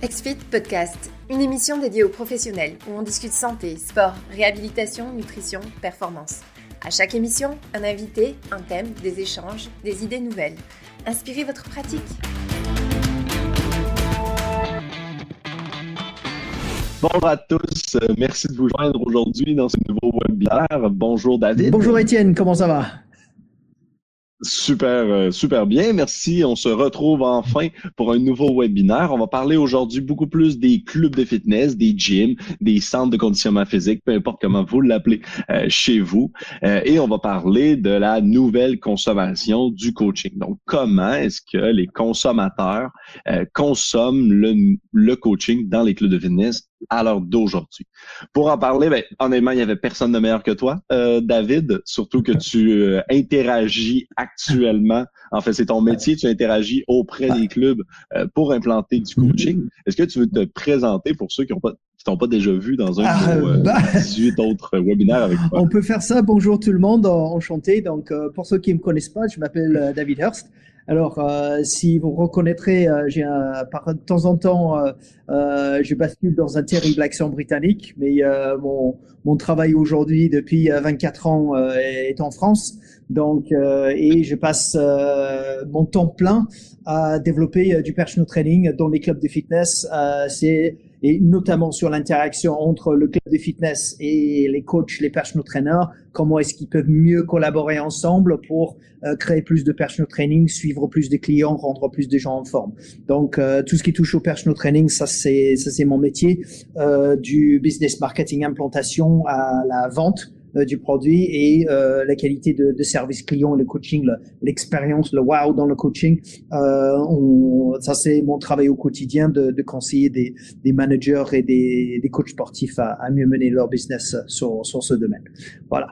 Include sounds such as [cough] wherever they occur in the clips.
XFIT Podcast, une émission dédiée aux professionnels où on discute santé, sport, réhabilitation, nutrition, performance. À chaque émission, un invité, un thème, des échanges, des idées nouvelles. Inspirez votre pratique. Bonjour à tous, merci de vous joindre aujourd'hui dans ce nouveau webinaire. Bonjour David. Bonjour Étienne, comment ça va? Super, euh, super bien. Merci. On se retrouve enfin pour un nouveau webinaire. On va parler aujourd'hui beaucoup plus des clubs de fitness, des gyms, des centres de conditionnement physique, peu importe comment vous l'appelez euh, chez vous. Euh, et on va parler de la nouvelle consommation du coaching. Donc, comment est-ce que les consommateurs consomment le, le coaching dans les clubs de fitness à l'heure d'aujourd'hui. Pour en parler, ben, honnêtement, il n'y avait personne de meilleur que toi, euh, David, surtout que tu euh, interagis actuellement. En fait, c'est ton métier, tu interagis auprès des clubs euh, pour implanter du coaching. Est-ce que tu veux te présenter pour ceux qui n'ont pas qui t'ont pas déjà vu dans un ah, de bah, 18 autres webinaires avec toi? On peut faire ça. Bonjour tout le monde, enchanté. Donc, pour ceux qui ne me connaissent pas, je m'appelle David Hurst. Alors, euh, si vous reconnaîtrez, euh, j'ai par de temps en temps, euh, euh, je bascule dans un terrible accent britannique, mais mon, mon travail aujourd'hui depuis 24 ans est en France. Donc, et je passe mon temps plein à développer du personal training dans les clubs de fitness. C'est et notamment sur l'interaction entre le club de fitness et les coachs, les personal trainers, comment est-ce qu'ils peuvent mieux collaborer ensemble pour euh, créer plus de personal training, suivre plus de clients, rendre plus de gens en forme. Donc euh, tout ce qui touche au personal training, ça c'est ça c'est mon métier, euh, du business marketing implantation à la vente du produit et euh, la qualité de, de, service client, le coaching, l'expérience, le, wow dans le coaching. Euh, on, ça, c'est mon travail au quotidien de, de conseiller des, des, managers et des, des coachs sportifs à, à, mieux mener leur business sur, sur ce domaine. Voilà.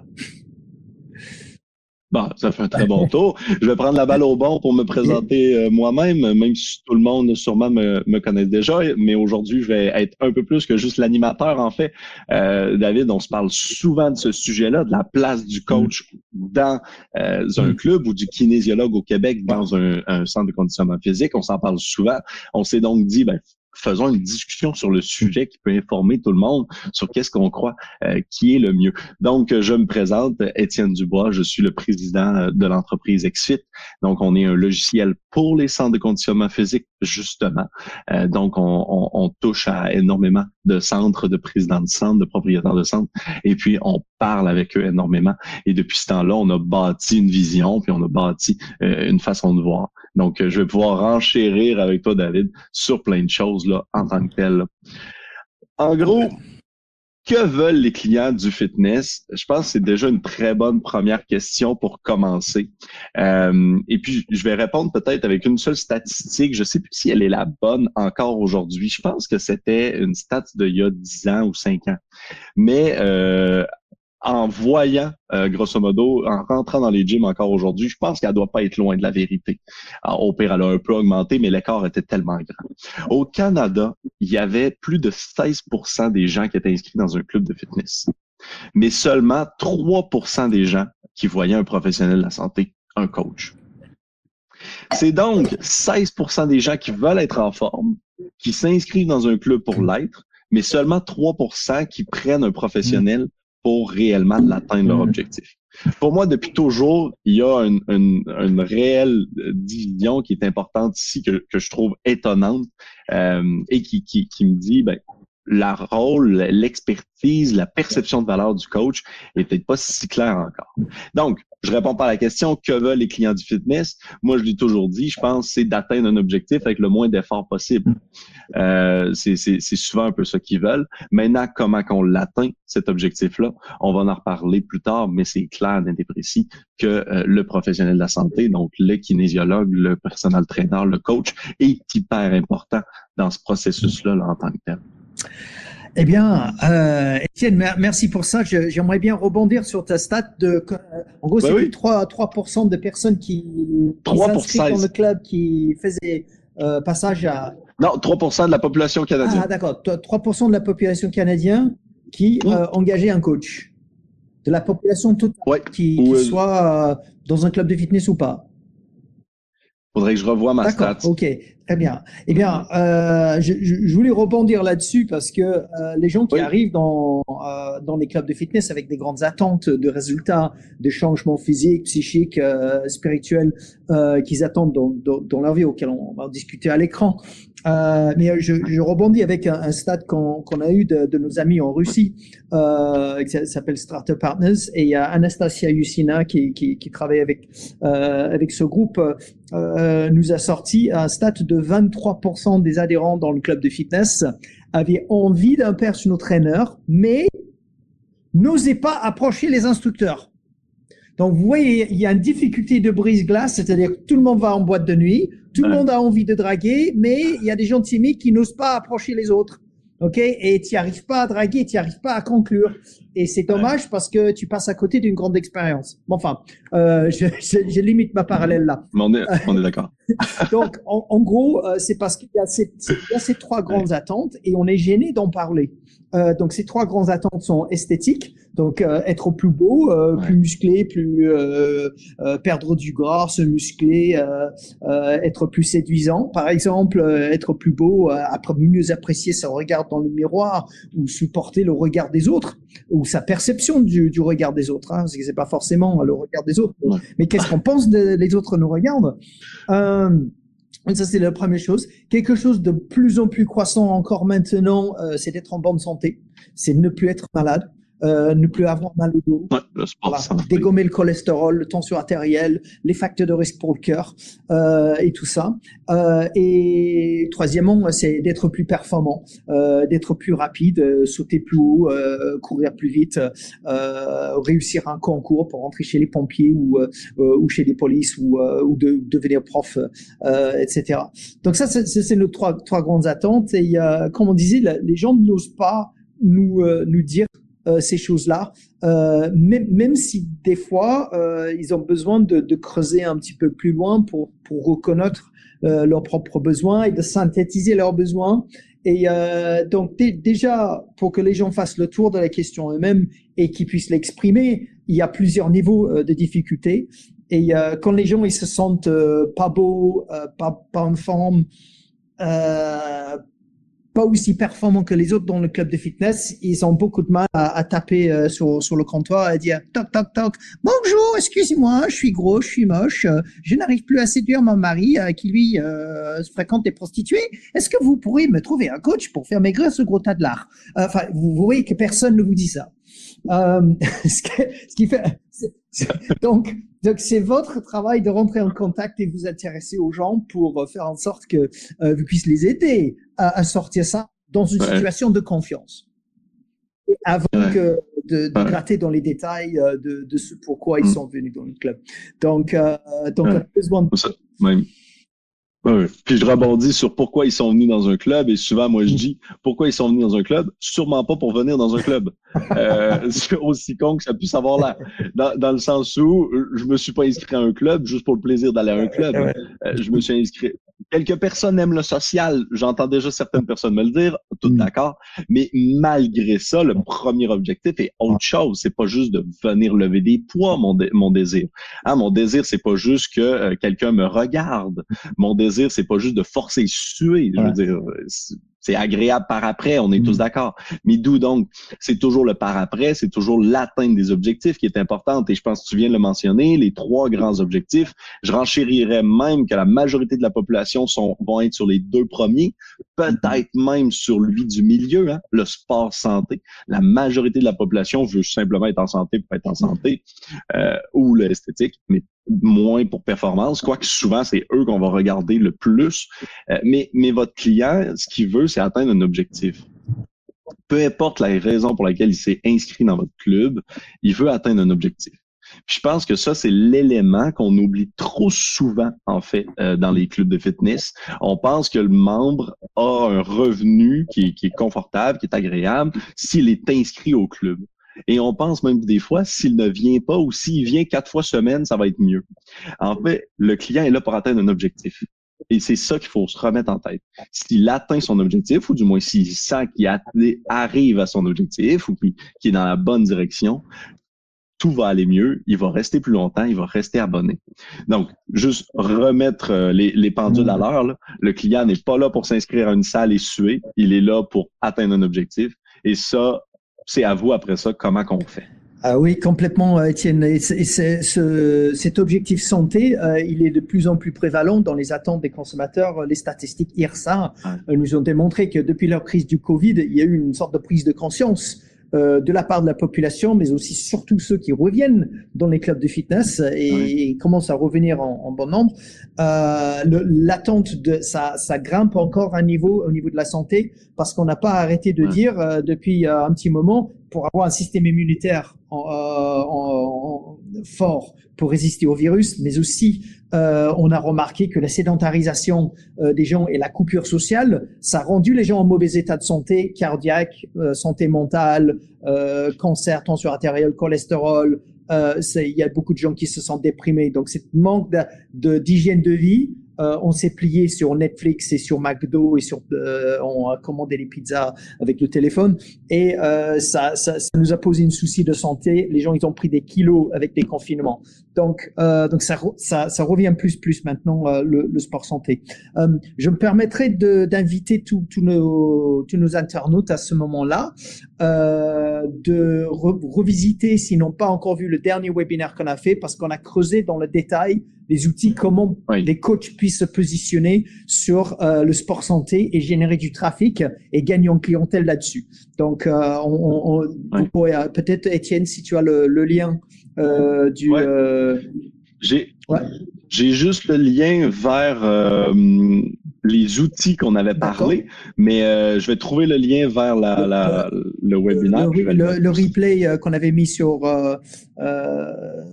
Bon, ça fait un très bon [laughs] tour. Je vais prendre la balle au bon pour me présenter euh, moi-même, même si tout le monde sûrement me, me connaît déjà. Mais aujourd'hui, je vais être un peu plus que juste l'animateur, en fait. Euh, David, on se parle souvent de ce sujet-là, de la place du coach dans euh, un club ou du kinésiologue au Québec dans un, un centre de conditionnement physique. On s'en parle souvent. On s'est donc dit, ben, faisons une discussion sur le sujet qui peut informer tout le monde sur qu'est-ce qu'on croit euh, qui est le mieux. Donc, je me présente, Étienne Dubois, je suis le président euh, de l'entreprise XFIT. Donc, on est un logiciel pour les centres de conditionnement physique, justement. Euh, donc, on, on, on, touche à énormément de centres, de présidents de centres, de propriétaires de centres, et puis on parle avec eux énormément. Et depuis ce temps-là, on a bâti une vision, puis on a bâti une façon de voir. Donc, je vais pouvoir enchérir avec toi, David, sur plein de choses là, en tant que tel. En gros, que veulent les clients du fitness? Je pense que c'est déjà une très bonne première question pour commencer. Euh, et puis, je vais répondre peut-être avec une seule statistique. Je sais plus si elle est la bonne encore aujourd'hui. Je pense que c'était une stat d'il y a 10 ans ou 5 ans. Mais euh, en voyant, euh, grosso modo, en rentrant dans les gyms encore aujourd'hui, je pense qu'elle doit pas être loin de la vérité. Alors, au pire, elle a un peu augmenté, mais l'écart était tellement grand. Au Canada, il y avait plus de 16% des gens qui étaient inscrits dans un club de fitness. Mais seulement 3% des gens qui voyaient un professionnel de la santé, un coach. C'est donc 16% des gens qui veulent être en forme, qui s'inscrivent dans un club pour l'être, mais seulement 3% qui prennent un professionnel pour réellement l'atteindre leur objectif. Pour moi, depuis toujours, il y a une, une, une réelle division qui est importante ici, que, que je trouve étonnante euh, et qui, qui, qui me dit, ben, la rôle, l'expertise, la perception de valeur du coach est peut-être pas si claire encore. Donc, je réponds pas à la question que veulent les clients du fitness? Moi, je l'ai toujours dit, je pense, c'est d'atteindre un objectif avec le moins d'efforts possible. Euh, c'est souvent un peu ça qu'ils veulent. Maintenant, comment qu'on l'atteint, cet objectif-là, on va en reparler plus tard, mais c'est clair, net et précis, que euh, le professionnel de la santé, donc le kinésiologue, le personnel trainer, le coach, est hyper important dans ce processus-là en tant que tel. Eh bien, euh, Étienne, merci pour ça. J'aimerais bien rebondir sur ta stat de, en gros, c'est 3, 3% de personnes qui, s'inscrivent dans le club qui faisaient euh, passage à... Non, 3% de la population canadienne. Ah, d'accord. 3% de la population canadienne qui mmh. euh, engageait un coach. De la population toute, qui, qui soit euh, dans un club de fitness ou pas. Faudrait que je revoie ma stat. OK. Très bien. Eh bien, euh, je, je, voulais rebondir là-dessus parce que euh, les gens qui arrivent dans, euh, dans les clubs de fitness avec des grandes attentes de résultats, de changements physiques, psychiques, euh, spirituels euh, qu'ils attendent dans, dans, dans, leur vie, auxquels on va discuter à l'écran, euh, mais je, je, rebondis avec un, un stade qu'on a eu de, de, nos amis en Russie, euh, qui s'appelle Startup Partners, et il y a Anastasia Yusina qui, qui, qui travaille avec euh, avec ce groupe, euh, nous a sorti un stade de 23% des adhérents dans le club de fitness avaient envie d'un personal trainer, mais n'osaient pas approcher les instructeurs. Donc, vous voyez, il y a une difficulté de brise-glace, c'est-à-dire que tout le monde va en boîte de nuit, tout le monde a envie de draguer, mais il y a des gens timides qui n'osent pas approcher les autres. OK? Et tu arrives pas à draguer, tu arrives pas à conclure. Et c'est dommage parce que tu passes à côté d'une grande expérience. Bon, enfin, euh, je, je, je, limite ma parallèle là. Mais on est, on est d'accord. [laughs] Donc, en, en gros, euh, c'est parce qu'il y, a ces, il y a ces trois grandes attentes et on est gêné d'en parler. Euh, donc, ces trois grandes attentes sont esthétiques, donc euh, être plus beau, euh, plus musclé, plus euh, perdre du gras, se muscler, être plus séduisant. Par exemple, être plus beau, après mieux apprécier son regard dans le miroir ou supporter le regard des autres ou sa perception du, du regard des autres. Hein, parce que c'est pas forcément le regard des autres, mais qu'est-ce qu'on pense de, les autres nous regardent? Ça, c'est la première chose. Quelque chose de plus en plus croissant encore maintenant, euh, c'est d'être en bonne santé. C'est ne plus être malade euh, ne plus avoir mal au dos, ouais, voilà. dégommer le cholestérol, le tension artérielle, les facteurs de risque pour le cœur euh, et tout ça. Euh, et troisièmement, c'est d'être plus performant, d'être plus rapide, sauter plus haut, courir plus vite, réussir un concours pour rentrer chez les pompiers ou, ou chez les polices ou, ou de, devenir prof, etc. Donc ça, c'est nos trois, trois grandes attentes. Et comme on disait, les gens n'osent pas nous, nous dire euh, ces choses-là, euh, même, même, si des fois euh, ils ont besoin de, de, creuser un petit peu plus loin pour, pour reconnaître euh, leurs propres besoins et de synthétiser leurs besoins. Et euh, donc déjà, pour que les gens fassent le tour de la question eux-mêmes et qu'ils puissent l'exprimer, il y a plusieurs niveaux de difficulté. Et quand les gens ils se sentent pas beaux, pas, pas en forme, euh, pas aussi performants que les autres dans le club de fitness. Ils ont beaucoup de mal à, à taper euh, sur, sur le comptoir et dire toc toc toc. Bonjour, excusez-moi, je suis gros, je suis moche, euh, je n'arrive plus à séduire mon mari euh, qui lui fréquente des prostituées. Est-ce que vous pourriez me trouver un coach pour faire maigrir ce gros tas de lard? Enfin, vous voyez que personne ne vous dit ça. [laughs] ce, qui, ce qui fait donc, donc c'est votre travail de rentrer en contact et vous intéresser aux gens pour euh, faire en sorte que euh, vous puissiez les aider à, à, sortir ça dans une ouais. situation de confiance. Et avant ouais. que de, de ouais. gratter dans les détails euh, de, de ce pourquoi ils mm. sont venus dans le club. Donc, euh, donc on a besoin de... Ouais, puis je rebondis sur pourquoi ils sont venus dans un club et souvent moi je dis pourquoi ils sont venus dans un club? Sûrement pas pour venir dans un club. [laughs] Euh, c'est aussi con que ça puisse avoir là dans, dans, le sens où je me suis pas inscrit à un club juste pour le plaisir d'aller à un club. Euh, je me suis inscrit quelques personnes aiment le social j'entends déjà certaines personnes me le dire tout mm. d'accord mais malgré ça le premier objectif est autre chose c'est pas juste de venir lever des poids mon, dé mon désir hein, mon désir c'est pas juste que euh, quelqu'un me regarde mon désir c'est pas juste de forcer suer. Je veux dire, c'est agréable par après, on est tous mm. d'accord. Mais d'où donc, c'est toujours le par après, c'est toujours l'atteinte des objectifs qui est importante. Et je pense que tu viens de le mentionner, les trois grands objectifs. Je renchérirais même que la majorité de la population sont, vont être sur les deux premiers, peut-être même sur lui du milieu, hein, le sport santé. La majorité de la population veut simplement être en santé pour être en santé, euh, ou l'esthétique, mais moins pour performance, quoique souvent c'est eux qu'on va regarder le plus. Euh, mais, mais votre client, ce qu'il veut, c'est atteindre un objectif. Peu importe la raison pour laquelle il s'est inscrit dans votre club, il veut atteindre un objectif. Puis je pense que ça, c'est l'élément qu'on oublie trop souvent, en fait, euh, dans les clubs de fitness. On pense que le membre a un revenu qui, qui est confortable, qui est agréable, s'il est inscrit au club. Et on pense même des fois, s'il ne vient pas ou s'il vient quatre fois semaine, ça va être mieux. En fait, le client est là pour atteindre un objectif. Et c'est ça qu'il faut se remettre en tête. S'il atteint son objectif, ou du moins s'il sent qu'il arrive à son objectif ou qu'il est dans la bonne direction, tout va aller mieux, il va rester plus longtemps, il va rester abonné. Donc, juste remettre euh, les, les pendules à l'heure. Le client n'est pas là pour s'inscrire à une salle et suer, il est là pour atteindre un objectif. Et ça, c'est à vous après ça comment qu'on fait. Ah oui, complètement, euh, Étienne. Et ce, cet objectif santé, euh, il est de plus en plus prévalent dans les attentes des consommateurs. Les statistiques IRSA nous ont démontré que depuis la crise du Covid, il y a eu une sorte de prise de conscience euh, de la part de la population, mais aussi surtout ceux qui reviennent dans les clubs de fitness et, commencent à revenir en, bon nombre. Euh, L'attente de ça, ça grimpe encore un niveau au niveau de la santé parce qu'on n'a pas arrêté de dire euh, depuis euh, un petit moment pour avoir un système immunitaire en, en, fort pour résister au virus, mais aussi euh, on a remarqué que la sédentarisation euh, des gens et la coupure sociale, ça a rendu les gens en mauvais état de santé cardiaque, euh, santé mentale, cancer, tension artérielle, cholestérol. Il y a beaucoup de gens qui se sentent déprimés. Donc, c'est manque d'hygiène de, de vie euh, on s'est plié sur Netflix et sur McDo et sur euh, on a commandé les pizzas avec le téléphone et euh, ça, ça, ça, nous a posé une souci de santé. Les gens ils ont pris des kilos avec les confinements. Donc euh, donc ça, ça, ça revient plus plus maintenant euh, le, le, sport santé. Euh, je me permettrai d'inviter tous nos tous nos internautes à ce moment-là de revisiter s'ils n'ont pas encore vu le dernier webinaire qu'on a fait parce qu'on a creusé dans le détail les outils, comment les coachs puissent se positionner sur euh, le sport santé et générer du trafic et gagner en clientèle là-dessus. Donc, euh, on, on, euh, peut-être Étienne, si tu as le, le lien euh, du. J'ai j'ai juste le lien vers les outils qu'on avait parlé, mais euh, je vais trouver le lien vers la, la, le webinaire. Le, replay euh, qu'on avait mis sur, euh, euh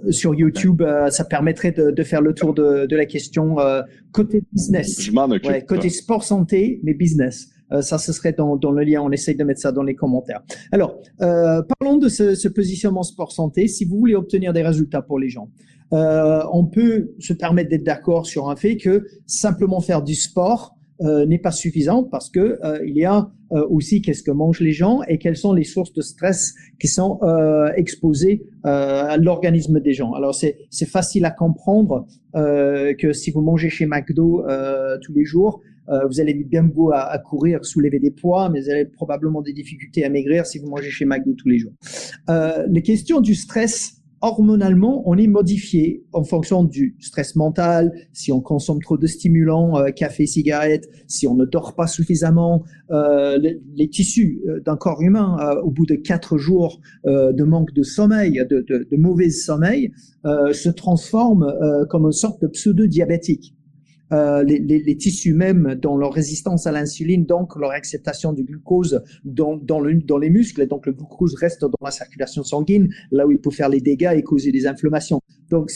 sur YouTube, ça permettrait de, de, faire le tour de, de la question côté business. Je m'en occupe. Ouais, côté sport santé, mais business. ça, ce serait dans, dans, le lien. On essaye de mettre ça dans les commentaires. Alors, parlons de ce, ce positionnement sport santé. Si vous voulez obtenir des résultats pour les gens, euh, on peut se permettre d'être d'accord sur un fait que simplement faire du sport euh, n'est pas suffisant parce que euh, il y a aussi qu'est-ce que mangent les gens et quelles sont les sources de stress qui sont exposées à l'organisme des gens. Alors c'est c'est facile à comprendre que si vous mangez chez McDo tous les jours, vous allez bien beau à, à, courir, soulever des poids, mais vous avez probablement des difficultés à maigrir si vous mangez chez McDo tous les jours. les questions du stress hormonalement, on est modifié en fonction du stress mental, si on consomme trop de stimulants, euh, café, cigarette, si on ne dort pas suffisamment, euh, les, tissus euh, d'un corps humain, au bout de quatre jours de manque de sommeil, de, de, de mauvais sommeil, se transforment comme une sorte de pseudo-diabétique. Euh, les, tissus même dans leur résistance à l'insuline, donc leur acceptation du glucose dans, dans les muscles, et donc le glucose reste dans la circulation sanguine, là où il peut faire les dégâts et causer des inflammations. Donc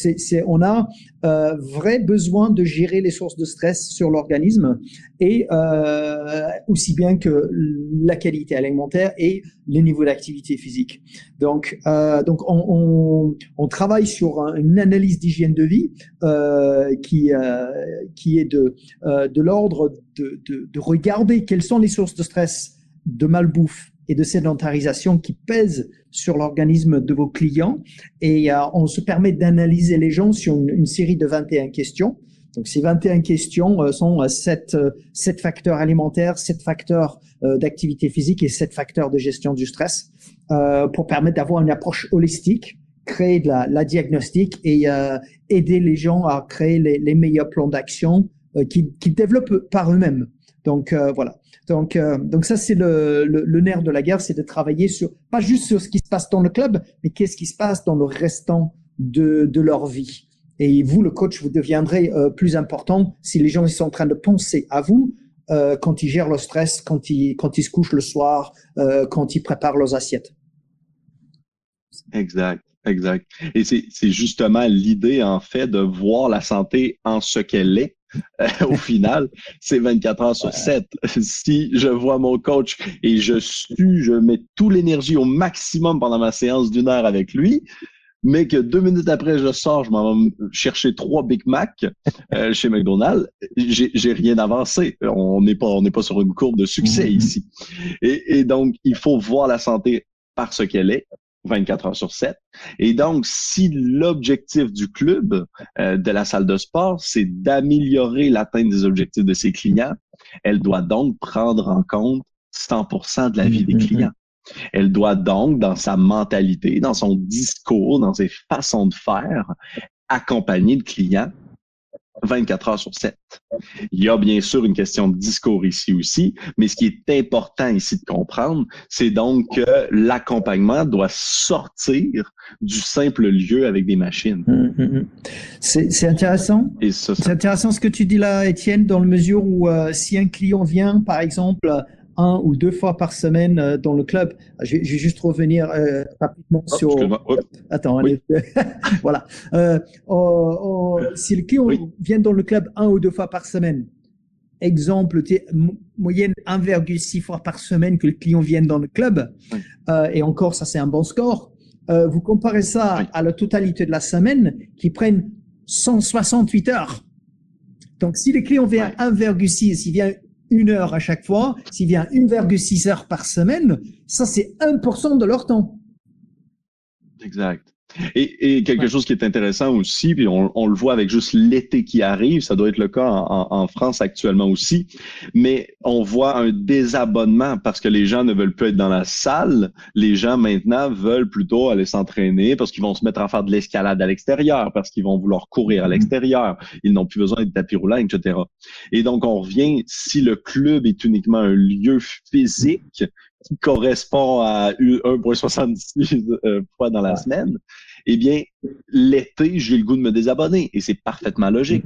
on a euh, vrai besoin de gérer les sources de stress sur l'organisme et euh, aussi bien que la qualité alimentaire et les niveaux d'activité physique. Donc, euh, on, travaille sur une analyse d'hygiène de vie euh, qui, est de, l'ordre de, de regarder quelles sont les sources de stress de malbouffe et de sédentarisation qui pèsent sur l'organisme de vos clients. Et euh, on se permet d'analyser les gens sur une, série de 21 questions. Donc ces 21 questions euh, sont euh, sept, sept facteurs alimentaires, sept facteurs d'activité physique et sept facteurs de gestion du stress pour permettre d'avoir une approche holistique créer de la, la diagnostic et aider les gens à créer les, les meilleurs plans d'action qu'ils qui développent par eux-mêmes. Donc voilà. Donc, euh, donc ça, c'est le, le, nerf de la guerre, c'est de travailler sur, pas juste sur ce qui se passe dans le club, mais qu'est-ce qui se passe dans le restant de, de leur vie. Et vous, le coach, vous deviendrez euh, plus important si les gens ils sont en train de penser à vous euh, quand ils gèrent le stress, quand ils, quand ils se couchent le soir, euh, quand ils préparent leurs assiettes. Exact. Exact. Et c'est justement l'idée, en fait, de voir la santé en ce qu'elle est [laughs] au final, c'est 24 heures sur 7. [laughs] Si je vois mon coach et je suis, je mets toute l'énergie au maximum pendant ma séance d'une heure avec lui, mais que deux minutes après je sors, je m'en vais chercher trois Big Mac euh, [laughs] chez McDonald's, j'ai rien avancé. On n'est pas on n'est pas sur une courbe de succès mm-hmm. ici. Et, et donc il faut voir la santé par ce qu'elle est, 24 heures sur 7. Et donc, si l'objectif du club, euh, de la salle de sport, c'est d'améliorer l'atteinte des objectifs de ses clients, elle doit donc prendre en compte 100% de la vie des mm-hmm. clients. Elle doit donc, dans sa mentalité, dans son discours, dans ses façons de faire, accompagner le client 24 heures sur 7. Il y a bien sûr une question de discours ici aussi, mais ce qui est important ici de comprendre, c'est donc que l'accompagnement doit sortir du simple lieu avec des machines. Hum, hum, hum. C'est intéressant. C'est intéressant ce que tu dis là, Étienne, dans le mesure où euh, si un client vient, par exemple, un ou deux fois par semaine euh, dans le club. Je, vais juste revenir euh, rapidement oh, sur. Attends, [laughs] voilà. Euh, si le client vient dans le club un ou deux fois par semaine, exemple, moyenne 1,6 fois par semaine que le client vienne dans le club, et encore, ça c'est un bon score. vous comparez ça à la totalité de la semaine qui prennent 168 heures. Donc, si le client vient 1,6, il vient une heure à chaque fois, s'il vient 1,6 heures par semaine, ça c'est 1% de leur temps. Exact. Et, quelque chose qui est intéressant aussi, puis on, le voit avec juste l'été qui arrive, ça doit être le cas en, France actuellement aussi, mais on voit un désabonnement parce que les gens ne veulent plus être dans la salle. Les gens maintenant veulent plutôt aller s'entraîner parce qu'ils vont se mettre à faire de l'escalade à l'extérieur, parce qu'ils vont vouloir courir à mm-hmm. l'extérieur. Ils n'ont plus besoin de tapis roulants, etc. Et donc, on revient, si le club est uniquement un lieu physique, qui correspond à 1,76 euh, fois dans la semaine, eh bien, l'été, j'ai le goût de me désabonner et c'est parfaitement logique.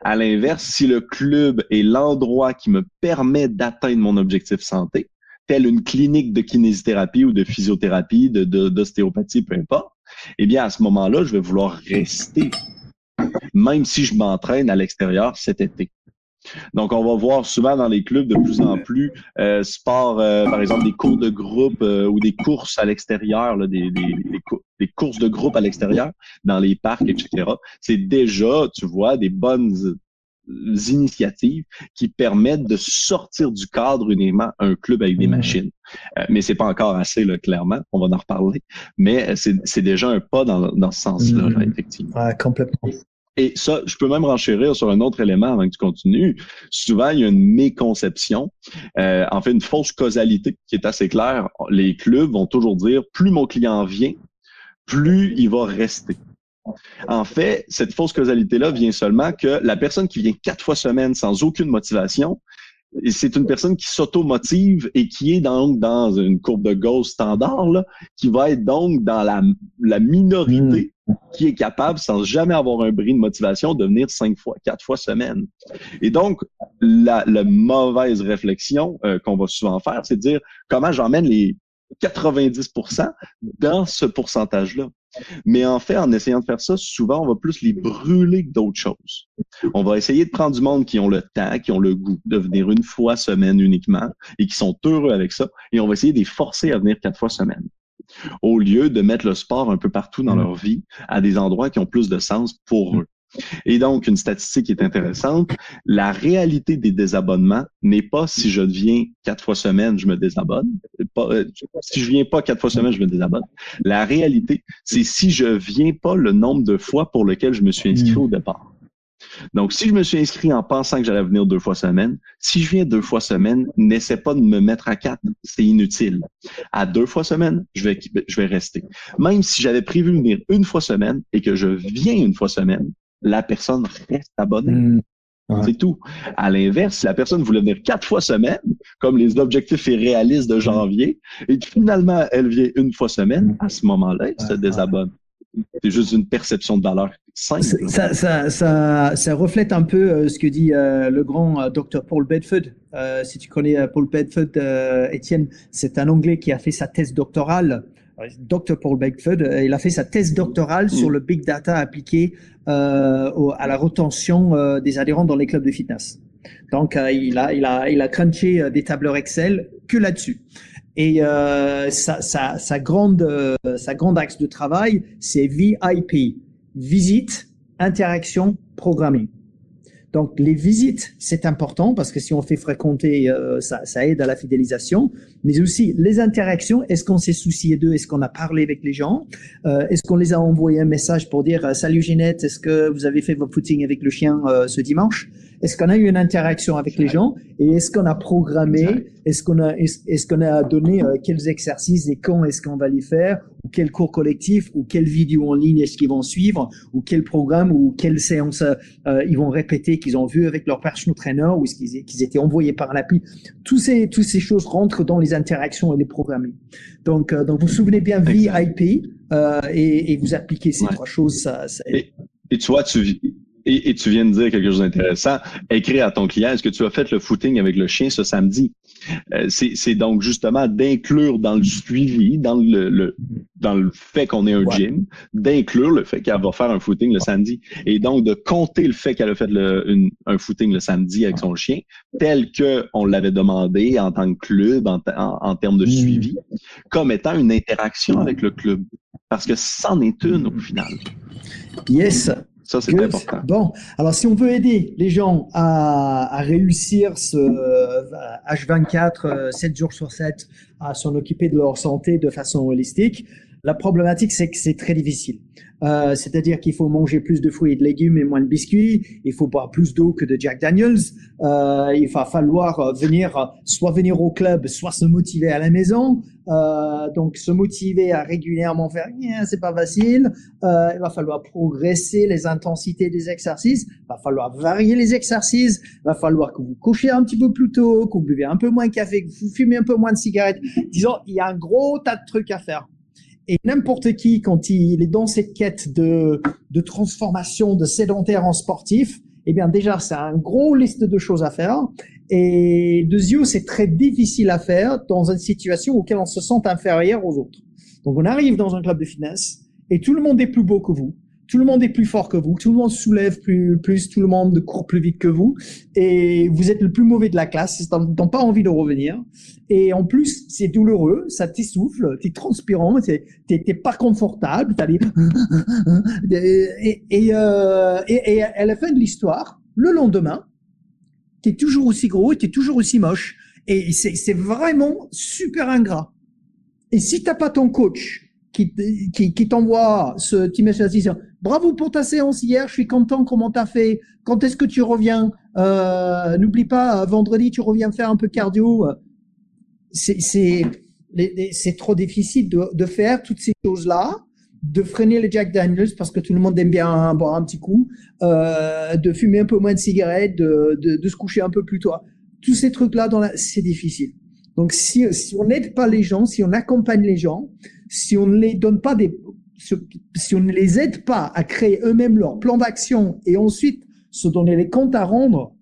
À l'inverse, si le club est l'endroit qui me permet d'atteindre mon objectif santé, telle une clinique de kinésithérapie ou de physiothérapie, de, d'ostéopathie, peu importe, eh bien, à ce moment-là, je vais vouloir rester, même si je m'entraîne à l'extérieur cet été. Donc, on va voir souvent dans les clubs de plus en plus euh, sport, euh, par exemple des cours de groupe euh, ou des courses à l'extérieur, des, des, courses de groupe à l'extérieur, dans les parcs, etc. C'est déjà, tu vois, des bonnes initiatives qui permettent de sortir du cadre uniquement un club avec des machines. mais c'est pas encore assez, là, clairement. On va en reparler. Mais c'est déjà un pas dans, dans ce sens-là, mm-hmm. effectivement. Ouais, complètement. Et ça, je peux même renchérir sur un autre élément avant que tu continues. Souvent, il y a une méconception, euh, en fait, une fausse causalité qui est assez claire. Les clubs vont toujours dire, plus mon client vient, plus il va rester. En fait, cette fausse causalité-là vient seulement que la personne qui vient quatre fois semaine sans aucune motivation, c'est une personne qui s'auto-motive et qui est donc dans une courbe de Gauss standard, là, qui va être donc dans la, minorité hmm. Qui est capable, sans jamais avoir un bris de motivation, de venir cinq fois, quatre fois semaine. Et donc, la, la mauvaise réflexion euh, qu'on va souvent faire, c'est de dire comment j'emmène les 90% dans ce pourcentage-là. Mais en fait, en essayant de faire ça, souvent, on va plus les brûler que d'autres choses. On va essayer de prendre du monde qui ont le temps, qui ont le goût de venir une fois semaine uniquement et qui sont heureux avec ça. Et on va essayer de les forcer à venir quatre fois semaine. Au lieu de mettre le sport un peu partout dans leur vie, à des endroits qui ont plus de sens pour eux. Et donc, une statistique qui est intéressante, la réalité des désabonnements n'est pas si je viens quatre fois semaine, je me désabonne. Euh, si je viens pas quatre fois semaine, je me désabonne. La réalité, c'est si je viens pas le nombre de fois pour lequel je me suis inscrit au départ. Donc, si je me suis inscrit en pensant que j'allais venir deux fois semaine, si je viens deux fois semaine, n'essaie pas de me mettre à quatre. C'est inutile. À deux fois semaine, je vais, je vais rester. Même si j'avais prévu venir une fois semaine et que je viens une fois semaine, la personne reste abonnée. Hmm. C'est tout. À l'inverse, si la personne voulait venir quatre fois semaine, comme les objectifs irréalistes de janvier, et que finalement elle vient une fois semaine, hmm. à ce moment-là, elle se désabonne. C'est juste une perception de valeur Ça, reflète un peu euh, ce que dit euh, le grand euh, docteur Paul Bedford. si tu connais Paul Bedford, Étienne, c'est un Anglais qui a fait sa thèse doctorale Dr. Paul Bedford, euh, il a fait sa thèse doctorale sur le big data appliqué à la retention des adhérents dans les clubs de fitness. Donc, il a, crunché des tableurs Excel que là-dessus. Et sa grande axe de travail, c'est VIP, visite, interaction, programming. Donc les visites, c'est important parce que si on fait fréquenter, euh, ça, aide à la fidélisation. Mais aussi les interactions. Est-ce qu'on s'est soucié d'eux? Est-ce qu'on a parlé avec les gens? Euh, Est-ce qu'on les a envoyé un message pour dire euh, Salut Ginette, est-ce que vous avez fait votre footing avec le chien ce dimanche? Est-ce qu'on a eu une interaction avec les gens et est-ce qu'on a programmé, est-ce qu'on a, est-ce qu'on a donné euh, quels exercices et quand est-ce qu'on va les faire ou quel cours collectif ou quelle vidéo en ligne est-ce qu'ils vont suivre ou quel programme ou quelle séance euh, ils vont répéter qu'ils ont vu avec leur personal trainer ou est-ce qu'ils, qu'ils étaient envoyés par l'appli. Tous ces, toutes ces choses rentrent dans les interactions et les programmer. Donc, euh, donc vous vous souvenez bien VIP euh, et, et, vous appliquez ces trois choses. Ça, ça... Et, et tu vois, tu, et, et, tu viens de dire quelque chose d'intéressant. Écrire à ton client, est-ce que tu as fait le footing avec le chien ce samedi? Euh, c'est donc justement d'inclure dans le suivi, dans le, le dans le fait qu'on est un gym, d'inclure le fait qu'elle va faire un footing le samedi. Et donc de compter le fait qu'elle a fait le, une, un footing le samedi avec son chien, tel que on l'avait demandé en tant que club, en, en, termes de mm. suivi, comme étant une interaction avec le club. Parce que c'en est une au final. Yes. Ça, c'est important. Bon, alors si on veut aider les gens à, à réussir ce H24, 7 euh, jours sur 7, à s'en occuper de leur santé de façon holistique, la problématique, c'est que c'est très difficile. Euh, c'est-à-dire qu'il faut manger plus de fruits et de légumes et moins de biscuits. Il faut boire plus d'eau que de Jack Daniels. Euh, il va falloir venir, soit venir au club, soit se motiver à la maison. Euh, donc se motiver à régulièrement faire, c'est pas facile. Euh, il va falloir progresser les intensités des exercices. Il va falloir varier les exercices. Il va falloir que vous couchiez un petit peu plus tôt, que vous buvez un peu moins de café, que vous fumez un peu moins de cigarettes. Disons, il y a un gros tas de trucs à faire. Et n'importe qui, quand il est dans cette quête de, de transformation de sédentaire en sportif, eh bien déjà, c'est un gros liste de choses à faire. Et de yeux, c'est très difficile à faire dans une situation auquel on se sent inférieur aux autres. Donc on arrive dans un club de fitness et tout le monde est plus beau que vous tout le monde est plus fort que vous, tout le monde soulève plus, plus, tout le monde court plus vite que vous, et vous êtes le plus mauvais de la classe, t'as pas envie de revenir. Et en plus, c'est douloureux, ça t'essouffle, t'es transpirant, t'es pas confortable, [laughs] euh, et, et, à la fin de l'histoire, le lendemain, t'es toujours aussi gros et t'es toujours aussi moche. Et c'est vraiment super ingrat. Et si t'as pas ton coach qui, t'envoie ce petit message Bravo pour ta séance hier, je suis content comment t'as fait. Quand est-ce que tu reviens euh, N'oublie pas, vendredi, tu reviens faire un peu cardio. C'est trop difficile de, faire toutes ces choses-là, de freiner le Jack Daniels parce que tout le monde aime bien boire un petit coup, euh, de fumer un peu moins de cigarettes, de, de, de se coucher un peu plus tôt. Tous ces trucs-là, c'est difficile. Donc, si, si on n'aide pas les gens, si on accompagne les gens, si on ne les donne pas des, si on ne les aide pas à créer eux-mêmes leur plan d'action et ensuite se donner les comptes à rendre,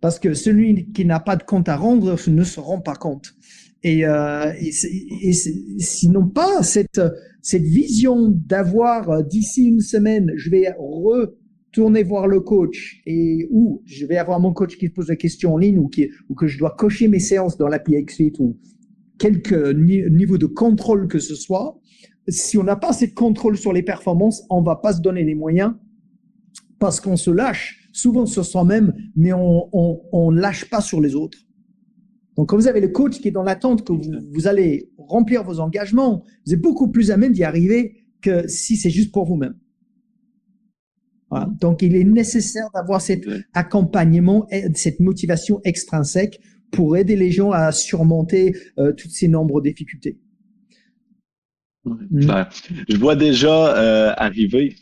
parce que celui qui n'a pas de compte à rendre ne se rend pas compte. Et, euh, sinon pas cette cette vision d'avoir euh, d'ici une semaine, je vais retourner voir le coach et ou je vais avoir mon coach qui pose la question en ligne ou que je dois cocher mes séances dans l'API XFIT ou quelque niveau de contrôle que ce soit, si on n'a pas de contrôle sur les performances, on va pas se donner les moyens parce qu'on se lâche souvent sur soi-même, mais on, on, on lâche pas sur les autres. Donc, quand vous avez le coach qui est dans l'attente que vous, vous, allez remplir vos engagements, vous êtes beaucoup plus à même d'y arriver que si c'est juste pour vous-même. Voilà. Donc, il est nécessaire d'avoir cet accompagnement, cette motivation extrinsèque pour aider les gens à surmonter euh, toutes ces nombreuses difficultés. Mm. Je vois déjà euh, arriver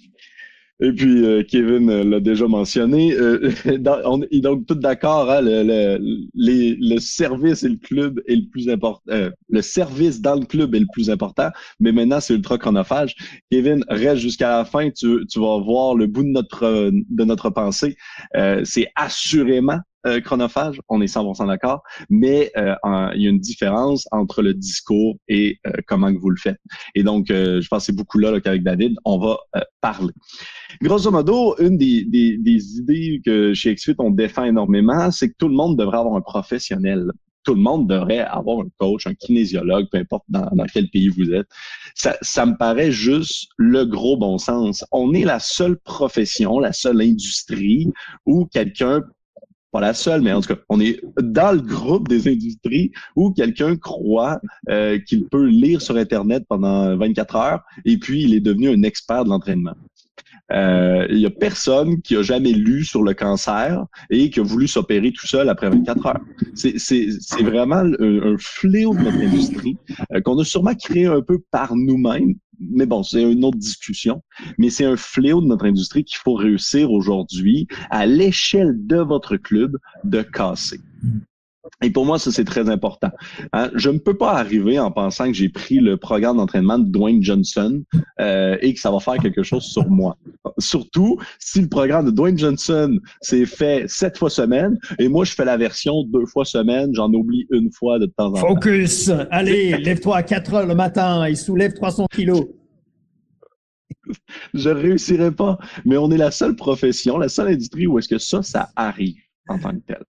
et puis euh, Kevin l'a déjà mentionné. [laughs] on est donc tout d'accord, hein, le, le, le, service et le club est le plus important. le service dans le club est le plus important, mais maintenant c'est ultra chronophage. Kevin, reste jusqu'à la fin, tu, tu vas voir le bout de notre de notre pensée. c'est assurément euh, chronophage, on est 100% d'accord, mais euh, il y a une différence entre le discours et euh, comment que vous le faites. Et donc, je pense que c'est beaucoup là, qu'avec David, on va parler. Grosso modo, une des, des, idées que chez XFIT, on défend énormément, c'est que tout le monde devrait avoir un professionnel tout le monde devrait avoir un coach, un kinésiologue, peu importe dans, quel pays vous êtes. Ça, ça me paraît juste le gros bon sens. On est la seule profession, la seule industrie où quelqu'un pas la seule, mais en tout cas, on est dans le groupe des industries où quelqu'un croit euh, qu'il peut lire sur Internet pendant 24 heures et puis il est devenu un expert de l'entraînement. Euh, il y a personne qui a jamais lu sur le cancer et qui a voulu s'opérer tout seul après 24 heures. C'est vraiment un, fléau de notre industrie euh, qu'on a sûrement créé un peu par nous-mêmes. Mais bon, c'est une autre discussion. Mais c'est un fléau de notre industrie qu'il faut réussir aujourd'hui à l'échelle de votre club de casser. Et pour moi, ça, c'est très important. Hein. Je ne peux pas arriver en pensant que j'ai pris le programme d'entraînement de Dwayne Johnson euh, et que ça va faire quelque chose sur moi. Surtout si le programme de Dwayne Johnson s'est fait sept fois semaine et moi, je fais la version deux fois semaine. J'en oublie une fois de temps en temps. Focus! Allez, [laughs] lève-toi à 4 heures le matin et soulève 300 kilos. je réussirai pas. Mais on est la seule profession, la seule industrie où est-ce que ça, ça arrive en tant que tel.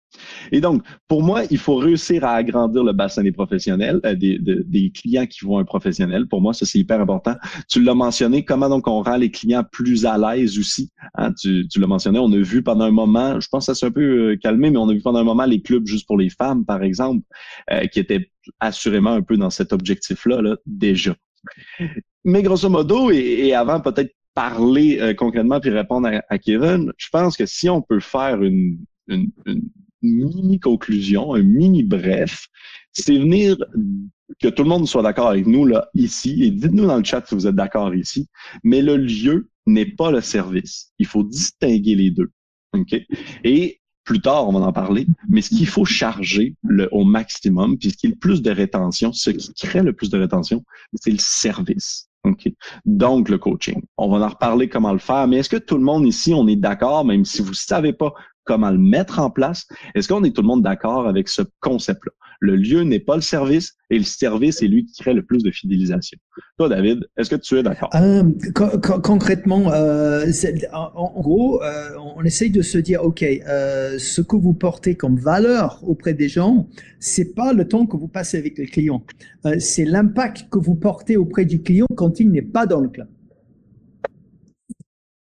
Et donc, pour moi, il faut réussir à agrandir le bassin des professionnels, euh, des, des, clients qui vont un professionnel. Pour moi, ça, c'est hyper important. Tu l'as mentionné, comment donc on rend les clients plus à l'aise aussi. Hein? Tu, tu l'as mentionné, on a vu pendant un moment, je pense que ça s'est un peu euh, calmé, mais on a vu pendant un moment les clubs juste pour les femmes, par exemple, euh, qui étaient assurément un peu dans cet objectif-là là, déjà. Mais grosso modo, et, avant peut-être parler concrètement puis répondre à, à, Kevin, je pense que si on peut faire une, une, mini conclusion, un mini bref, c'est venir que tout le monde soit d'accord avec nous là ici et dites-nous dans le chat si vous êtes d'accord ici. Mais le lieu n'est pas le service. Il faut distinguer les deux. OK? Et plus tard, on va en parler, mais ce qu'il faut charger au maximum, puis ce qui est le plus de rétention, ce qui crée le plus de rétention, c'est le service. OK? Donc, le coaching. On va en reparler comment le faire, mais est-ce que tout le monde ici, on est d'accord, même si vous savez pas comment le mettre en place. Est-ce qu'on est tout le monde d'accord avec ce concept-là? Le lieu n'est pas le service et le service est lui qui crée le plus de fidélisation. Toi, David, est-ce que tu es d'accord? Euh, concrètement, euh, en, gros, euh, on essaye de se dire, OK, ce que vous portez comme valeur auprès des gens, c'est pas le temps que vous passez avec le client. C'est l'impact que vous portez auprès du client quand il n'est pas dans le club.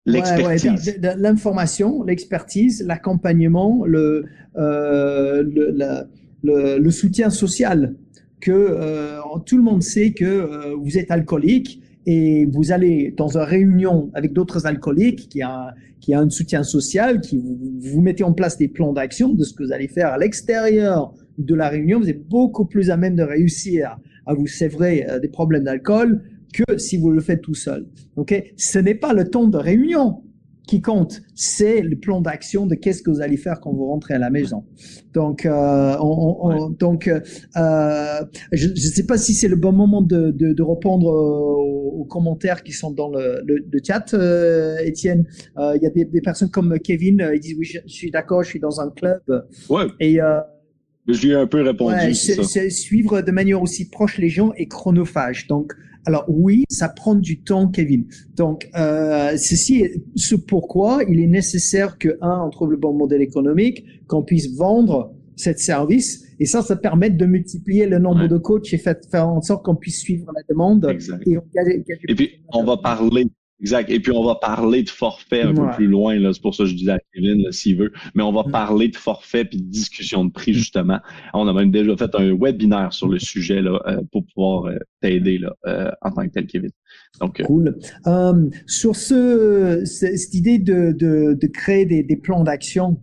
L'expertise. L'information, l'expertise, l'accompagnement, le, euh, le, le, soutien social. Que euh, tout le monde sait que euh, vous êtes alcoolique et vous allez dans une réunion avec d'autres alcooliques qui a, qui a un soutien social, qui vous, vous mettez en place des plans d'action de ce que vous allez faire à l'extérieur de la réunion. Vous êtes beaucoup plus à même de réussir à vous sévrer des problèmes d'alcool que si vous le faites tout seul. Ok, ce n'est pas le temps de réunion qui compte, c'est le plan d'action de qu'est-ce que vous allez faire quand vous rentrez à la maison. Donc, euh, on, donc, euh, je ne sais pas si c'est le bon moment de, de, de répondre aux, commentaires qui sont dans le, le, le chat, euh, Étienne. Euh, il y a des, des, personnes comme Kevin, euh, ils disent oui, je, suis d'accord, je suis dans un club. Ouais. Et euh, je lui ai un peu répondu. Ouais, c'est suivre de manière aussi proche les gens et chronophage. Donc, alors oui, ça prend du temps, Kevin. Donc, euh, ceci est ce pourquoi il est nécessaire que un, on trouve le bon modèle économique, qu'on puisse vendre cette service, et ça, ça permet de multiplier le nombre de coachs et faire, en sorte qu'on puisse suivre la demande. Et, et puis, on va parler Exact. Et puis, on va parler de forfait un peu plus loin. Là. C'est pour ça que je disais à Kevin, s'il veut. Mais on va parler de forfait puis de discussion de prix, justement. On a même déjà fait un webinaire sur le sujet là, euh, pour pouvoir euh, t'aider là, euh, en tant que tel, Kevin. Donc, cool. Euh, sur ce, cette idée de, de, de créer des, des plans d'action,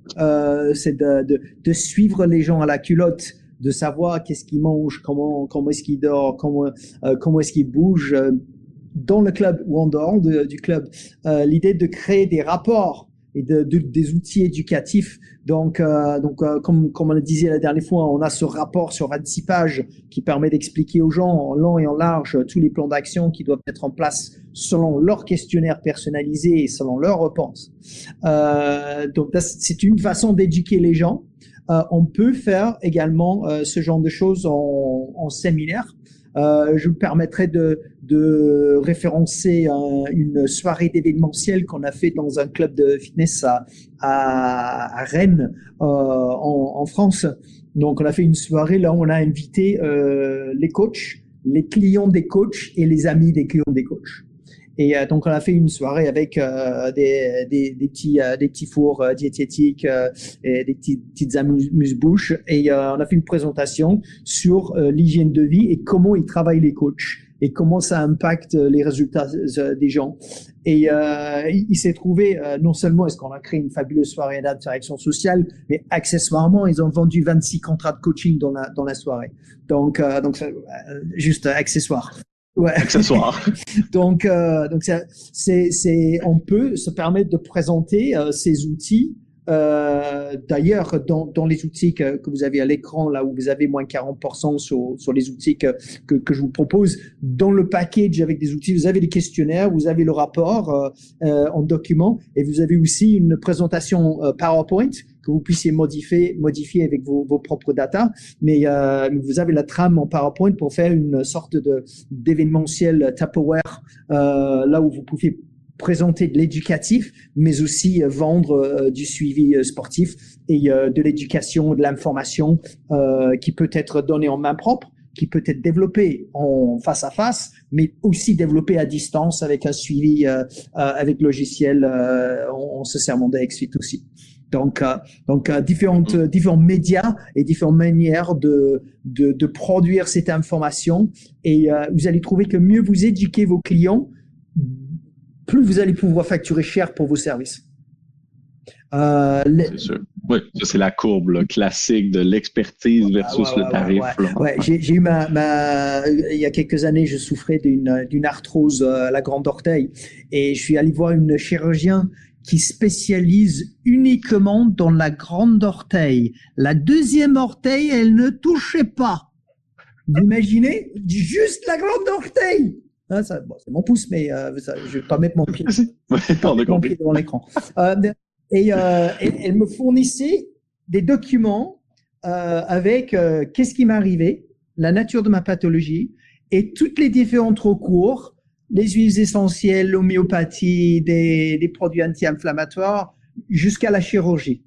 c'est de, de, de suivre les gens à la culotte de savoir qu'est-ce qu'ils mangent, comment comment est-ce qu'ils dorment, comment comment est-ce qu'ils bougent, dans le club ou en dehors du club, euh, l'idée de créer des rapports et de, des outils éducatifs. Donc, euh, donc euh, comme, comme on le disait la dernière fois, on a ce rapport sur 26 pages qui permet d'expliquer aux gens en long et en large tous les plans d'action qui doivent être en place selon leur questionnaire personnalisé et selon leurs réponses. Euh, donc, c'est une façon d'éduquer les gens. on peut faire également ce genre de choses en, en séminaire. Euh, je me permettrai de, de référencer une soirée d'événementiel qu'on a fait dans un club de fitness à, à, Rennes, euh, en, en, France. Donc, on a fait une soirée là où on a invité euh, les coachs, les clients des coachs et les amis des clients des coachs. Et euh, donc on a fait une soirée avec euh, des, des, des, petits euh, des petits fours diététiques et des petits, petites amuse-bouches et on a fait une présentation sur l'hygiène de vie et comment ils travaillent les coachs et comment ça impacte les résultats des gens. Et euh, il s'est trouvé, euh, non seulement est-ce qu'on a créé une fabuleuse soirée d'interaction sociale, mais accessoirement, ils ont vendu 26 contrats de coaching dans la, dans la soirée. Donc, euh, donc juste accessoire. Ouais. [laughs] Donc, donc c'est, c'est, on peut se permettre de présenter ces outils euh, D'ailleurs, dans, dans, les outils que, que, vous avez à l'écran, là où vous avez moins 40% sur, sur les outils que, que, que, je vous propose, dans le package avec des outils, vous avez les questionnaires, vous avez le rapport euh, euh en document et vous avez aussi une présentation euh, PowerPoint que vous puissiez modifier, modifier avec vos, vos propres data. Mais euh, vous avez la trame en PowerPoint pour faire une sorte de d'événementiel Tupperware euh, là où vous pouvez présenter de l'éducatif, mais aussi euh, vendre euh, du suivi euh, sportif et de l'éducation, de l'information qui peut être donnée en main propre, qui peut être développée en face à face, mais aussi développée à distance avec un suivi avec logiciel. on, se sert mon suite aussi. Donc, donc différentes, mm. différents médias et différentes manières de, de, de produire cette information. Et vous allez trouver que mieux vous éduquez vos clients, plus vous allez pouvoir facturer cher pour vos services. Euh, c'est sûr. Oui, c'est la courbe classique de l'expertise versus le tarif. Ouais, j'ai eu ma, ma, il y a quelques années, je souffrais d'une d'une arthrose euh, à la grande orteil et je suis allé voir une chirurgien qui spécialise uniquement dans la grande orteil. La deuxième orteil, elle ne touchait pas. Vous imaginez Juste la grande orteil. Ah, c'est mon pouce, mais euh, je vais pas mettre mon pied, [laughs] pas mettre mon pied devant l'écran. Euh, et, euh, elle me fournissait des documents avec qu'est-ce qui m'est arrivé, la nature de ma pathologie et toutes les différentes recours, les huiles essentielles, l'homéopathie, des, produits anti-inflammatoires, jusqu'à la chirurgie.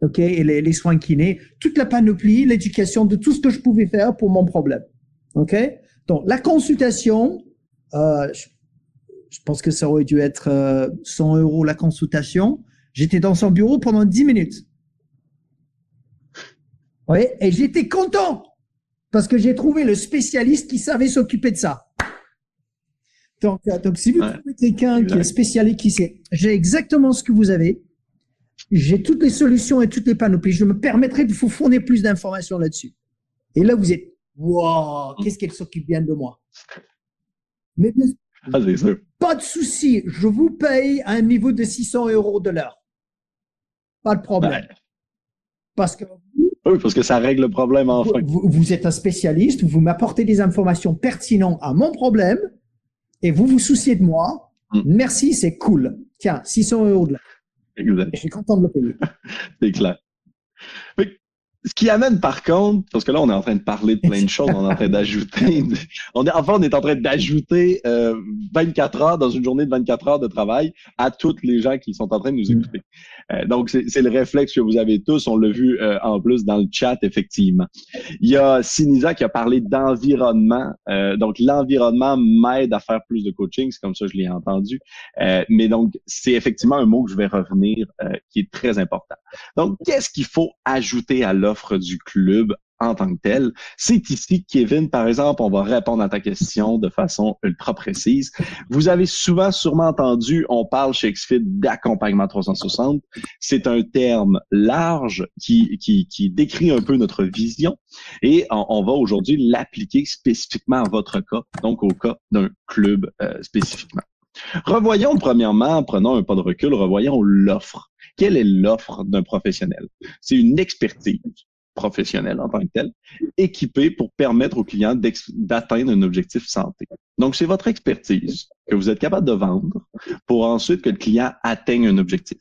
Ok, et les, les soins kinés, toute la panoplie, l'éducation de tout ce que je pouvais faire pour mon problème. Ok? Donc, la consultation, euh, je, pense que ça aurait dû être 100 euh, euros la consultation. J'étais dans son bureau pendant 10 minutes. Oui, et j'étais content parce que j'ai trouvé le spécialiste qui savait s'occuper de ça. Donc, donc si vous trouvez quelqu'un qui est spécialiste, qui sait, j'ai exactement ce que vous avez, j'ai toutes les solutions et toutes les panoplies, je me permettrai de vous fournir plus d'informations là-dessus. Et là, vous êtes Wow, qu'est-ce qu'elle s'occupe bien de moi. Mais ah, pas de souci, je vous paye à un niveau de 600 euros de l'heure. Pas de problème. Parce que oui, parce que ça règle le problème enfin. Vous, vous êtes un spécialiste, vous m'apportez des informations pertinentes à mon problème et vous vous souciez de moi. Mm. Merci, c'est cool. Tiens, 600 euros de l'heure. Je suis content de le payer. [laughs] c'est clair. Ce qui amène par contre, parce que là on est en train de parler de plein de choses, on est en train d'ajouter, [laughs] on est enfin on est en train d'ajouter euh, 24 heures dans une journée de 24 heures de travail à toutes les gens qui sont en train de nous écouter. Euh, donc c'est le réflexe que vous avez tous, on l'a vu euh, en plus dans le chat effectivement. Il y a Sinisa qui a parlé d'environnement, euh, donc l'environnement m'aide à faire plus de coaching, c'est comme ça que je l'ai entendu. mais donc c'est effectivement un mot que je vais revenir qui est très important. Donc qu'est-ce qu'il faut ajouter à l'offre offre du club en tant que tel. C'est ici, Kevin, par exemple, on va répondre à ta question de façon ultra précise. Vous avez souvent sûrement entendu, on parle chez XFIT d'accompagnement 360. C'est un terme large qui, qui, décrit un peu notre vision et on, va aujourd'hui l'appliquer spécifiquement à votre cas, donc au cas d'un club euh, spécifiquement. Revoyons premièrement, prenons un pas de recul, revoyons l'offre. Quelle est l'offre d'un professionnel? C'est une expertise professionnelle en tant que telle, équipée pour permettre au client d'atteindre un objectif santé. Donc, c'est votre expertise que vous êtes capable de vendre pour ensuite que le client atteigne un objectif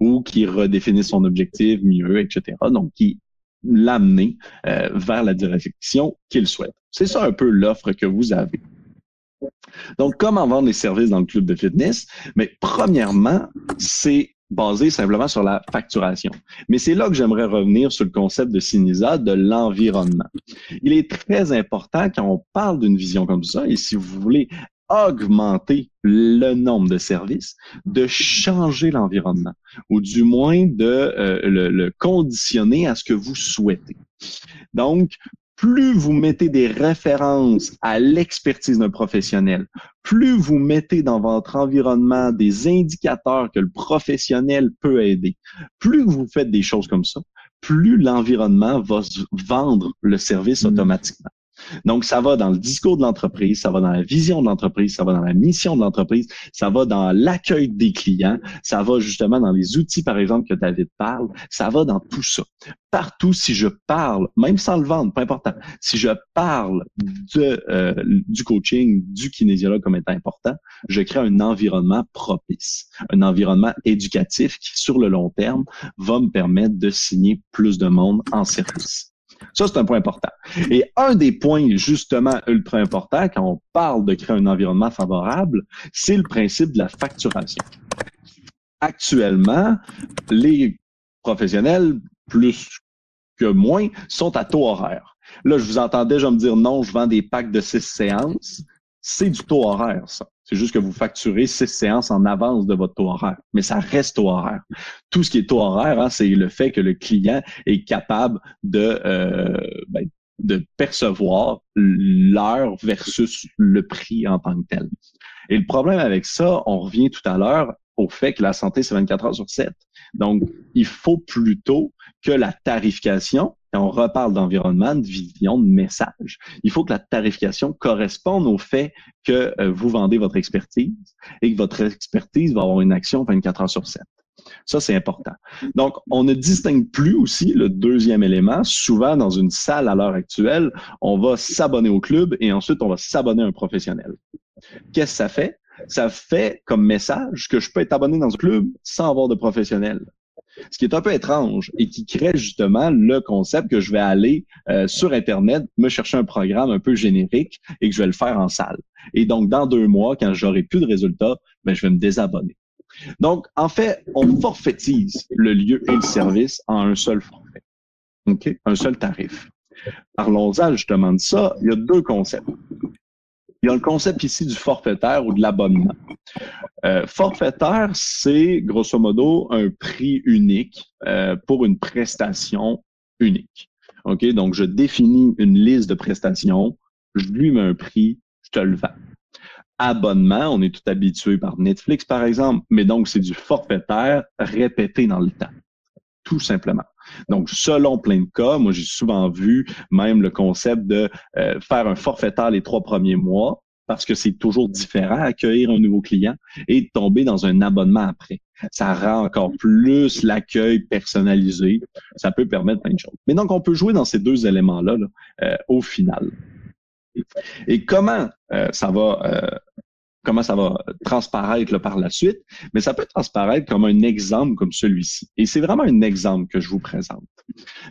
ou qu'il redéfinisse son objectif mieux, etc. Donc, qui l'amener euh, vers la direction qu'il souhaite. C'est ça un peu l'offre que vous avez. Donc, comment vendre les services dans le club de fitness? Mais premièrement, c'est basé simplement sur la facturation. Mais c'est là que j'aimerais revenir sur le concept de Sinisa, de l'environnement. Il est très important quand on parle d'une vision comme ça, et si vous voulez augmenter le nombre de services, de changer l'environnement, ou du moins de euh, le, le conditionner à ce que vous souhaitez. Donc, plus vous mettez des références à l'expertise d'un professionnel, plus vous mettez dans votre environnement des indicateurs que le professionnel peut aider, plus vous faites des choses comme ça, plus l'environnement va vendre le service mmh. automatiquement. Donc, ça va dans le discours de l'entreprise, ça va dans la vision de l'entreprise, ça va dans la mission de l'entreprise, ça va dans l'accueil des clients, ça va justement dans les outils, par exemple, que David parle, ça va dans tout ça. Partout, si je parle, même sans le vendre, pas important, si je parle de, euh, du coaching, du kinésiologue comme étant important, je crée un environnement propice, un environnement éducatif qui, sur le long terme, va me permettre de signer plus de monde en service. Ça, c'est un point important. Et un des points justement ultra importants quand on parle de créer un environnement favorable, c'est le principe de la facturation. Actuellement, les professionnels, plus que moins, sont à taux horaire. Là, je vous entends déjà me dire non, je vends des packs de six séances. C'est du taux horaire, ça. C'est juste que vous facturez six séances en avance de votre taux horaire, mais ça reste taux horaire. Tout ce qui est taux horaire, hein, c'est le fait que le client est capable de, euh, ben, de percevoir l'heure versus le prix en tant que tel. Et le problème avec ça, on revient tout à l'heure au fait que la santé, c'est 24 heures sur 7. Donc, il faut plutôt que la tarification on reparle d'environnement, de vision, de message, il faut que la tarification corresponde au fait que euh, vous vendez votre expertise et que votre expertise va avoir une action 24 heures sur 7. Ça, c'est important. Donc, on ne distingue plus aussi le deuxième élément. Souvent, dans une salle à l'heure actuelle, on va s'abonner au club et ensuite, on va s'abonner à un professionnel. Qu'est-ce que ça fait? Ça fait comme message que je peux être abonné dans un club sans avoir de professionnel ce qui est un peu étrange et qui crée justement le concept que je vais aller euh, sur Internet, me chercher un programme un peu générique et que je vais le faire en salle. Et donc, dans deux mois, quand j'aurai plus de résultats, ben, je vais me désabonner. Donc, en fait, on forfaitise le lieu et le service en un seul forfait. OK? Un seul tarif. Parlons-en justement de ça. Il y a deux concepts. Il y a le concept ici du forfaitaire ou de l'abonnement. Euh, forfaitaire, c'est grosso modo un prix unique euh, pour une prestation unique. OK? Donc, je définis une liste de prestations, je lui mets un prix, je te le vends. Abonnement, on est tout habitué par Netflix, par exemple, mais donc c'est du forfaitaire répété dans le temps. Tout simplement. Donc, selon plein de cas, moi j'ai souvent vu même le concept de euh, faire un forfaitaire les trois premiers mois parce que c'est toujours différent accueillir un nouveau client et de tomber dans un abonnement après. Ça rend encore plus l'accueil personnalisé. Ça peut permettre plein de choses. Mais donc, on peut jouer dans ces deux éléments-là euh, au final. Et comment euh, ça va comment ça va transparaître par la suite, mais ça peut transparaître comme un exemple comme celui-ci. Et c'est vraiment un exemple que je vous présente.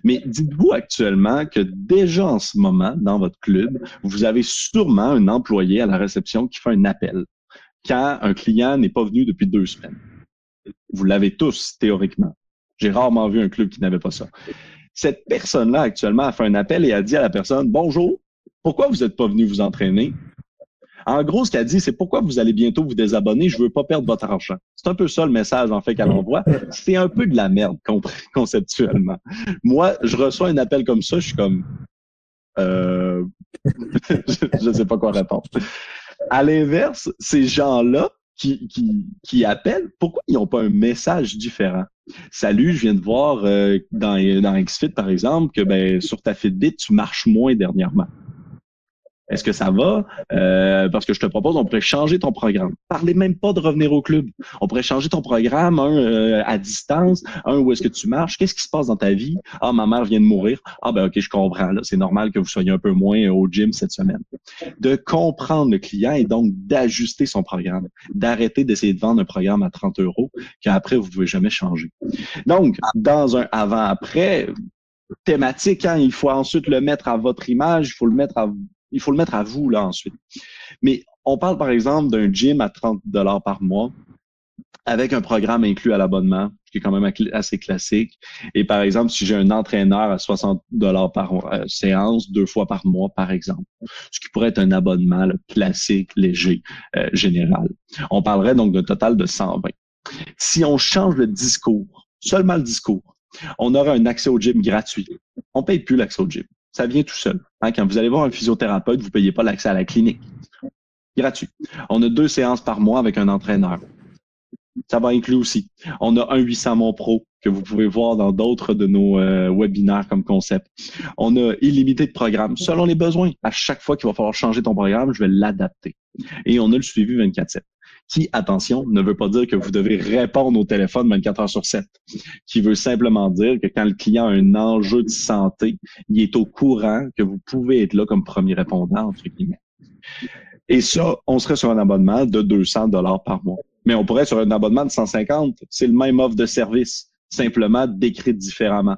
Mais dites-vous actuellement que déjà en ce moment, dans votre club, vous avez sûrement un employé à la réception qui fait un appel quand un client n'est pas venu depuis deux semaines. Vous l'avez tous théoriquement. J'ai rarement vu un club qui n'avait pas ça. Cette personne-là actuellement a fait un appel et a dit à la personne, bonjour, pourquoi vous n'êtes pas venu vous entraîner? En gros, ce qu'elle dit, c'est pourquoi vous allez bientôt vous désabonner, je veux pas perdre votre argent. C'est un peu ça le message, en fait, qu'elle envoie. C'est un peu de la merde, conceptuellement. Moi, je reçois un appel comme ça, je suis comme, euh, [laughs] je ne sais pas quoi répondre. À l'inverse, ces gens-là qui, qui, qui appellent, pourquoi ils n'ont pas un message différent? Salut, je viens de voir euh, dans, dans XFIT, par exemple, que ben, sur ta Fitbit, tu marches moins dernièrement. Est-ce que ça va? Euh, parce que je te propose, on pourrait changer ton programme. Parlez même pas de revenir au club. On pourrait changer ton programme, un euh, à distance, un où est-ce que tu marches. Qu'est-ce qui se passe dans ta vie? Ah, ma mère vient de mourir. Ah ben ok, je comprends. C'est normal que vous soyez un peu moins au gym cette semaine. De comprendre le client et donc d'ajuster son programme, d'arrêter d'essayer de vendre un programme à 30 euros qu'après vous pouvez jamais changer. Donc, dans un avant-après, thématique. Hein. Il faut ensuite le mettre à votre image, il faut le mettre à, il faut le mettre à vous là ensuite. Mais on parle par exemple d'un gym à 30 dollars par mois avec un programme inclus à l'abonnement, qui est quand même assez classique. Et par exemple, si j'ai un entraîneur à 60 dollars par euh, séance, deux fois par mois, par exemple, ce qui pourrait être un abonnement classique, léger, euh, général. On parlerait donc d'un total de 120. Si on change le discours, seulement le discours, on aura un accès au gym gratuit. On paye plus l'accès au gym. Ça vient tout seul. Hein, quand vous allez voir un physiothérapeute, vous payez pas l'accès à la clinique. Gratuit. On a deux séances par mois avec un entraîneur. Ça va inclure aussi. On a un 800 Mon Pro que vous pouvez voir dans d'autres de nos euh, webinaires comme concept. On a illimité de programmes selon les besoins. À chaque fois qu'il va falloir changer ton programme, je vais l'adapter. Et on a le suivi 24/7 qui, attention, ne veut pas dire que vous devez répondre au téléphone 24 heures sur 7, qui veut simplement dire que quand le client a un enjeu de santé, il est au courant que vous pouvez être là comme premier répondant, entre guillemets. Et ça, on serait sur un abonnement de 200 dollars par mois. Mais on pourrait sur un abonnement de 150. C'est le même offre de service, simplement décrit différemment.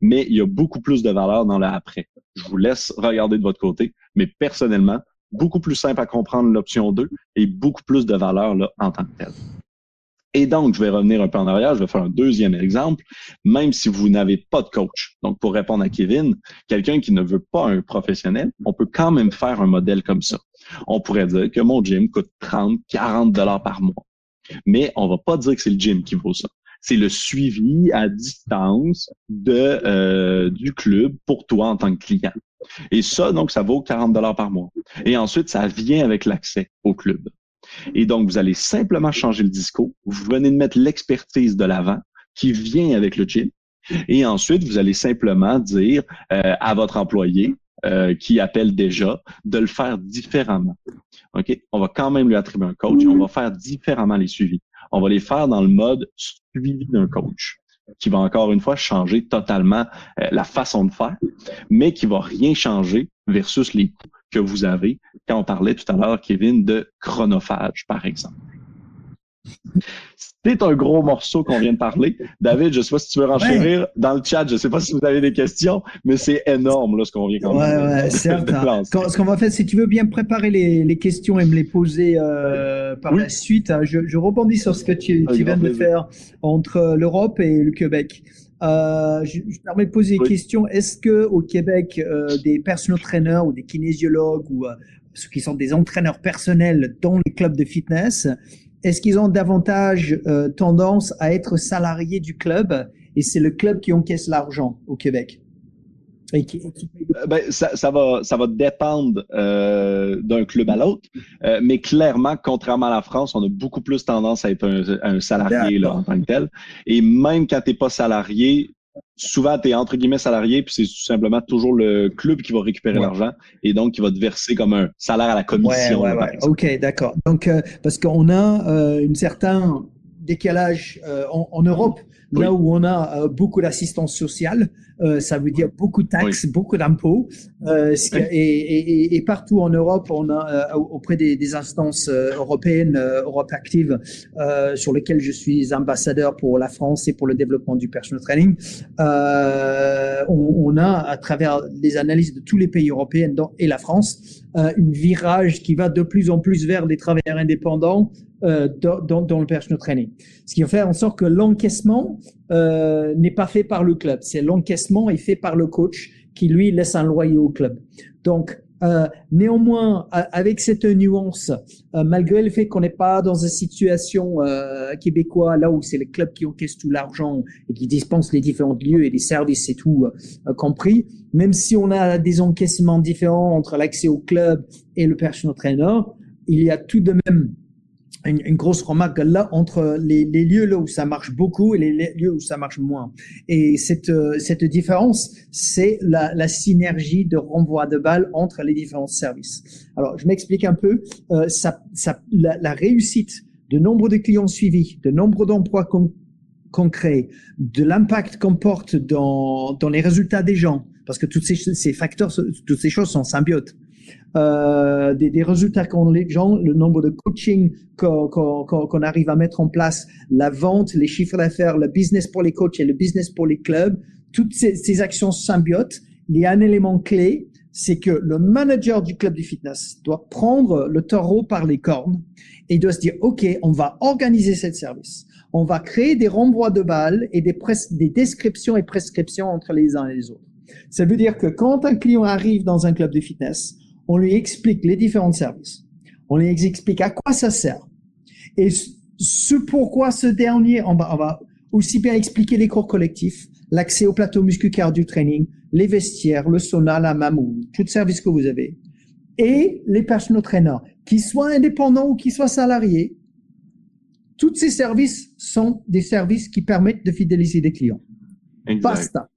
Mais il y a beaucoup plus de valeur dans l'après. Je vous laisse regarder de votre côté, mais personnellement, beaucoup plus simple à comprendre l'option 2 et beaucoup plus de valeur là, en tant que tel. Et donc, je vais revenir un peu en arrière, je vais faire un deuxième exemple, même si vous n'avez pas de coach. Donc, pour répondre à Kevin, quelqu'un qui ne veut pas un professionnel, on peut quand même faire un modèle comme ça. On pourrait dire que mon gym coûte 30, 40 dollars par mois. Mais on va pas dire que c'est le gym qui vaut ça. C'est le suivi à distance de, euh, du club pour toi en tant que client. Et ça, donc, ça vaut 40 dollars par mois. Et ensuite, ça vient avec l'accès au club. Et donc, vous allez simplement changer le discours. Vous venez de mettre l'expertise de l'avant qui vient avec le gym. Et ensuite, vous allez simplement dire euh, à votre employé euh, qui appelle déjà de le faire différemment. OK? On va quand même lui attribuer un coach. On va faire différemment les suivis. On va les faire dans le mode suivi d'un coach qui va encore une fois changer totalement euh, la façon de faire, mais qui va rien changer versus les coûts que vous avez quand on parlait tout à l'heure, Kevin, de chronophage, par exemple. C'est un gros morceau qu'on vient de parler. David, je ne sais pas si tu veux renchérir dans le chat. Je ne sais pas si vous avez des questions, mais c'est énorme là, ce qu'on vient quand même ouais, ouais, certain. Ce qu'on va faire, si tu veux bien préparer les, les questions et me les poser euh, par la suite, hein, je, je, rebondis sur ce que tu, tu viens de faire entre l'Europe et le Québec. Euh, je, je, permets de poser une question. Est-ce que au Québec, euh, des personal trainers ou des kinésiologues ou ceux qui sont des entraîneurs personnels dans les clubs de fitness, est-ce qu'ils ont davantage euh, tendance à être salariés du club? Et c'est le club qui encaisse l'argent au Québec. Et qui, ben, ça, ça, va, ça va dépendre euh, d'un club à l'autre, euh, mais clairement, contrairement à la France, on a beaucoup plus tendance à être un, un salarié là, en tant que tel. Et même quand tu n'es pas salarié, souvent, tu es entre guillemets salarié, puis c'est tout simplement toujours le club qui va récupérer l'argent et donc qui va te verser comme un salaire à la commission. Ouais, ouais, ok, d'accord. Donc, euh, parce qu'on a euh, un certain décalage euh, en, en, Europe, là où on a euh, beaucoup d'assistance sociale, euh, ça veut dire beaucoup de taxes, beaucoup d'impôts. Euh, et, et, et, partout en Europe, on a auprès des, des instances européennes, Europe Active, sur lesquelles je suis ambassadeur pour la France et pour le développement du personal training, on, on, a à travers les analyses de tous les pays européens et la France, une virage qui va de plus en plus vers des travailleurs indépendants euh, dans, dans, le personal training. Ce qui va faire en sorte que l'encaissement euh, n'est pas fait par le club. C'est l'encaissement est fait par le coach qui lui laisse un loyer au club. Donc euh, néanmoins, avec cette nuance, euh, malgré le fait qu'on n'est pas dans une situation euh, québécoise là où c'est le club qui encaisse tout l'argent et qui dispense les différents lieux et les services et tout compris, même si on a des encaissements différents entre l'accès au club et le personal trainer, il y a tout de même une, grosse remarque là entre les, lieux là où ça marche beaucoup et les lieux où ça marche moins. Et cette, euh, cette différence, c'est la, la, synergie de renvoi de balles entre les différents services. Alors, je m'explique un peu. Euh, ça, ça, la, réussite de nombre de clients suivis, de nombre d'emplois concrets, de l'impact qu'on porte dans, dans les résultats des gens, parce que toutes ces, ces facteurs, toutes ces choses sont symbiotes euh, des, des, résultats qu'ont les gens, le nombre de coaching qu'on qu arrive à mettre en place, la vente, les chiffres d'affaires, le business pour les coachs et le business pour les clubs, toutes ces, ces actions symbiotes, il y a un élément clé, c'est que le manager du club de fitness doit prendre le taureau par les cornes et doit se dire, OK, on va organiser cette service. On va créer des renvois de balles et des, des descriptions et prescriptions entre les uns et les autres. Ça veut dire que quand un client arrive dans un club de fitness, on lui explique les différents services. On lui explique à quoi ça sert. Et ce pourquoi ce dernier, on va, on va aussi bien expliquer les cours collectifs, l'accès au plateau musculaire du training, les vestiaires, le sauna, la mamou, tout service que vous avez. Et les personal trainers, qu'ils soient indépendants ou qu'ils soient salariés, tous ces services sont des services qui permettent de fidéliser des clients. Exact. Basta.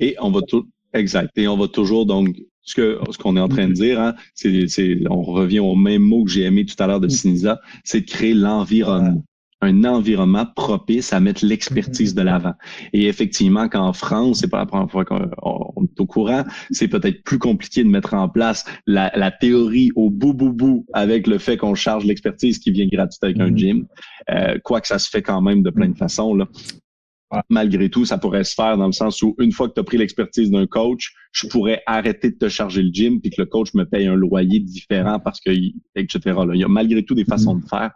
Et on va tout, exact. Et on va toujours donc ce que ce qu'on est en train de dire, hein, c'est, on revient au même mot que j'ai aimé tout à l'heure de mm. Sinisa, c'est de créer l'environnement un environnement propice à mettre l'expertise de l'avant. Et effectivement, qu'en France, c'est pas la première fois qu'on est au courant, c'est peut-être plus compliqué de mettre en place la, la théorie au bout bout bout avec le fait qu'on charge l'expertise qui vient gratuite avec un mm-hmm. gym. Euh, quoi que ça se fait quand même de plein de façons. Là malgré tout, ça pourrait se faire dans le sens où une fois que tu as pris l'expertise d'un coach, je pourrais arrêter de te charger le gym puis que le coach me paye un loyer différent parce que, etc. Là. Il y a malgré tout des façons de faire.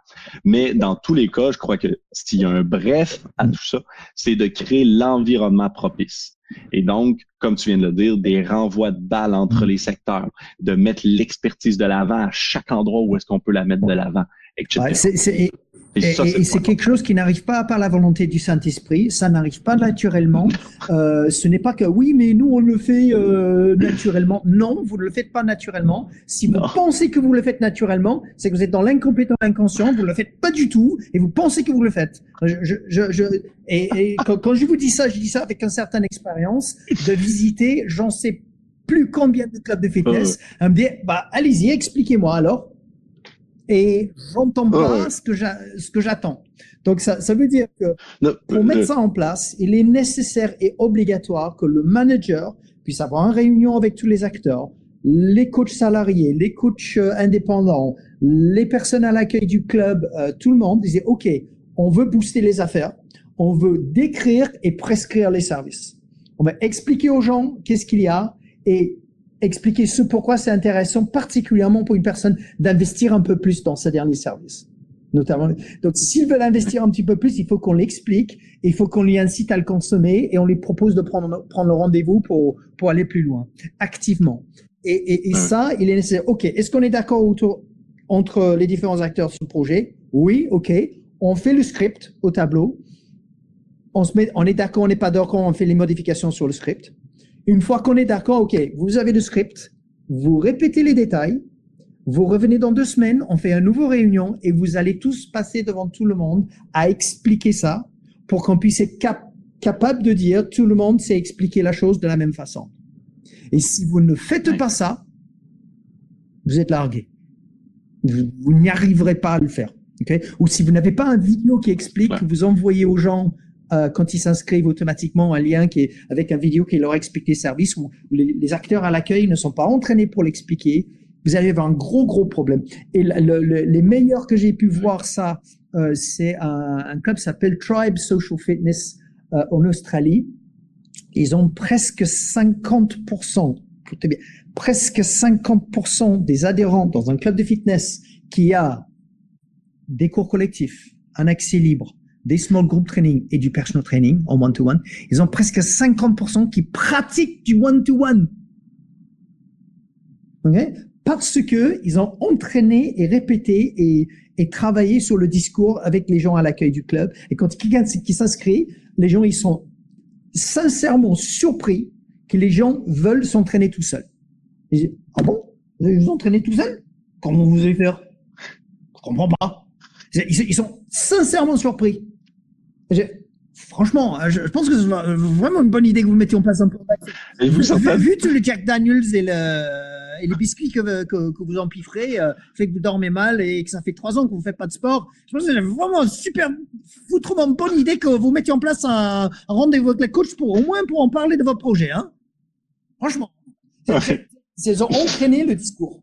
Mais dans tous les cas, je crois que s'il y a un bref à tout ça, c'est de créer l'environnement propice. Et donc, comme tu viens de le dire, des renvois de balles entre les secteurs, de mettre l'expertise de l'avant à chaque endroit où est-ce qu'on peut la mettre de l'avant, etc. Et, c'est quelque chose qui n'arrive pas par la volonté du Saint-Esprit, ça n'arrive pas naturellement. [laughs] Euh, ce n'est pas que oui, mais nous on le fait euh, naturellement. Non, vous ne le faites pas naturellement. Si vous pensez que vous le faites naturellement, c'est que vous êtes dans l'incompétent inconscient, vous ne le faites pas du tout et vous pensez que vous le faites. Je, je, je, et, [laughs] quand, je vous dis ça, je dis ça avec une certaine expérience de visiter, j'en sais plus combien de clubs de fitness, [laughs] à me dire, bah allez-y, expliquez-moi alors et j'entends pas ce que ce que j'attends. Donc ça, ça veut dire que pour mettre ça en place, il est nécessaire et obligatoire que le manager puisse avoir une réunion avec tous les acteurs, les coachs salariés, les coachs euh, indépendants, les personnes à l'accueil du club, euh, tout le monde disait OK, on veut booster les affaires, on veut décrire et prescrire les services. On va expliquer aux gens qu'est-ce qu'il y a et expliquer ce pourquoi c'est intéressant, particulièrement pour une personne, d'investir un peu plus dans ce dernier service. Notamment. Donc, s'ils veulent investir un petit peu plus, il faut qu'on l'explique, il faut qu'on lui incite à le consommer et on lui propose de prendre, prendre le rendez-vous pour, pour aller plus loin, activement. Et, et, et ça, il est nécessaire. OK, est-ce qu'on est, d'accord autour, entre les différents acteurs sur le projet? Oui, OK. On fait le script au tableau. On se met, on est d'accord, on n'est pas d'accord, on fait les modifications sur le script. Une fois qu'on est d'accord, OK, vous avez le script, vous répétez les détails, vous revenez dans deux semaines, on fait une nouvelle réunion et vous allez tous passer devant tout le monde à expliquer ça pour qu'on puisse être capable de dire tout le monde sait expliquer la chose de la même façon. Et si vous ne faites pas ça, vous êtes largué. Vous, n'y arriverez pas à le faire. Okay? Ou si vous n'avez pas un vidéo qui explique, vous envoyez aux gens euh, quand ils s'inscrivent automatiquement un lien qui est avec un vidéo qui leur explique les services où les, acteurs à l'accueil ne sont pas entraînés pour l'expliquer. Vous allez avoir un gros gros problème. Et les meilleurs que j'ai pu voir ça, euh, c'est un, un, club s'appelle Tribe Social Fitness euh, en Australie. Ils ont presque 50%, bien, presque 50% des adhérents dans un club de fitness qui a des cours collectifs, un accès libre, des small group training et du personal training en one-to-one, ils ont presque 50% qui pratiquent du one-to-one. Parce que ils ont entraîné et répété et, et travaillé sur le discours avec les gens à l'accueil du club. Et quand quelqu'un qui s'inscrit, les gens, ils sont sincèrement surpris que les gens veulent s'entraîner tout seuls. ah bon? Vous allez vous entraîner tout seul? Comment vous allez faire? Je comprends pas. ils sont sincèrement surpris franchement, je, pense que c'est vraiment une bonne idée que vous mettiez en place un peu. Et vous, vu tous les Jack Daniels et, le, et les biscuits que, que, vous empiffrez, euh, fait que vous dormez mal et que ça fait trois ans que vous faites pas de sport. Je pense que c'est vraiment une super, foutrement bonne idée que vous mettiez en place un, rendez-vous avec les coachs pour au moins pour en parler de votre projet, hein. Franchement. Ils ont entraîné le discours.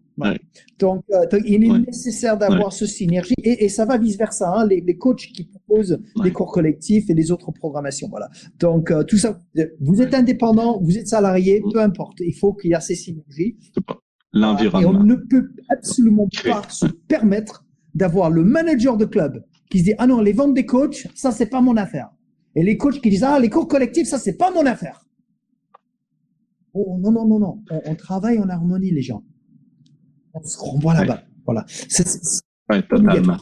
Donc, il est nécessaire d'avoir ce synergie et, ça va vice versa. Hein, les, coachs qui proposent des cours collectifs et les autres programmations, voilà. Donc tout ça, vous êtes indépendant, vous êtes salarié, peu importe. Il faut qu'il y ait ces synergies. L'environnement. Et on ne peut absolument pas se permettre d'avoir le manager de club qui se dit ah non les ventes des coachs ça c'est pas mon affaire et les coachs qui disent ah les cours collectifs ça c'est pas mon affaire oh non non non non on, travaille en harmonie les gens on se renvoie là-bas voilà c'est totalement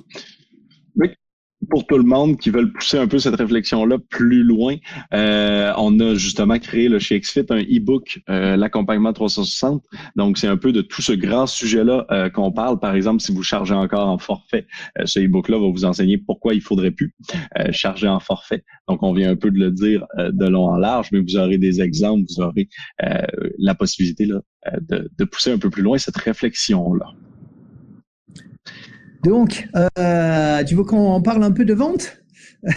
pour tout le monde qui veulent pousser un peu cette réflexion-là plus loin, euh, on a justement créé le chez XFIT un e-book, euh, l'accompagnement 360. Donc, c'est un peu de tout ce grand sujet-là euh, qu'on parle. Par exemple, si vous chargez encore en forfait, ce e-book-là va vous enseigner pourquoi il faudrait plus charger en forfait. Donc, on vient un peu de le dire de long en large, mais vous aurez des exemples, vous aurez la possibilité là, de, de pousser un peu plus loin cette réflexion-là. Donc, euh, tu veux qu'on parle un peu de vente? [laughs]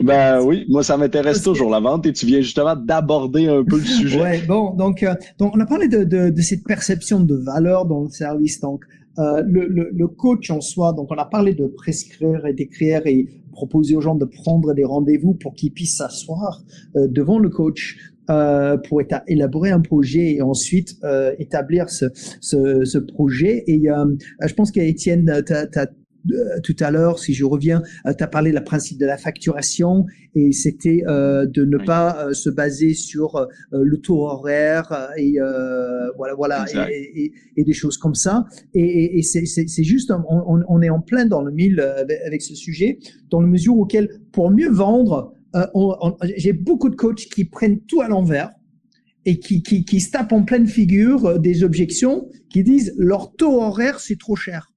Ben oui, moi ça m'intéresse toujours la vente et tu viens justement d'aborder un peu le [laughs] sujet. Ouais, bon, donc, euh, donc on a parlé de, de, de, cette perception de valeur dans le service. Donc, euh, le, le, le, coach en soi, donc on a parlé de prescrire et d'écrire et proposer aux gens de prendre des rendez-vous pour qu'ils puissent s'asseoir euh, devant le coach euh, pour élaborer un projet et ensuite euh, établir ce, ce, ce, projet. Et euh, je pense qu'Étienne, euh, tout à l'heure, si je reviens, euh, tu as parlé du principe de la facturation et c'était euh, de ne pas se baser sur le taux horaire et voilà, voilà, et, et, des choses comme ça. Et, et c'est juste, on, on, est en plein dans le mille avec ce sujet, dans la mesure auquel, pour mieux vendre, euh, j'ai beaucoup de coachs qui prennent tout à l'envers et qui, qui, qui, se tapent en pleine figure euh, des objections, qui disent leur taux horaire c'est trop cher.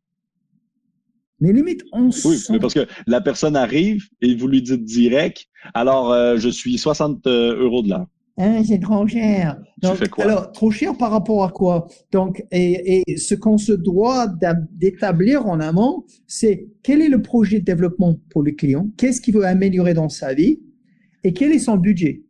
Mais limite, on Oui, mais parce que la personne arrive et vous lui dites direct, alors euh, je suis 60 euros de l'heure. Hein, c'est trop cher. Donc, quoi? Alors, trop cher par rapport à quoi? Donc, et, et ce qu'on se doit d'établir en amont, c'est quel est le projet de développement pour le client? Qu'est-ce qu'il veut améliorer dans sa vie? Et quel est son budget?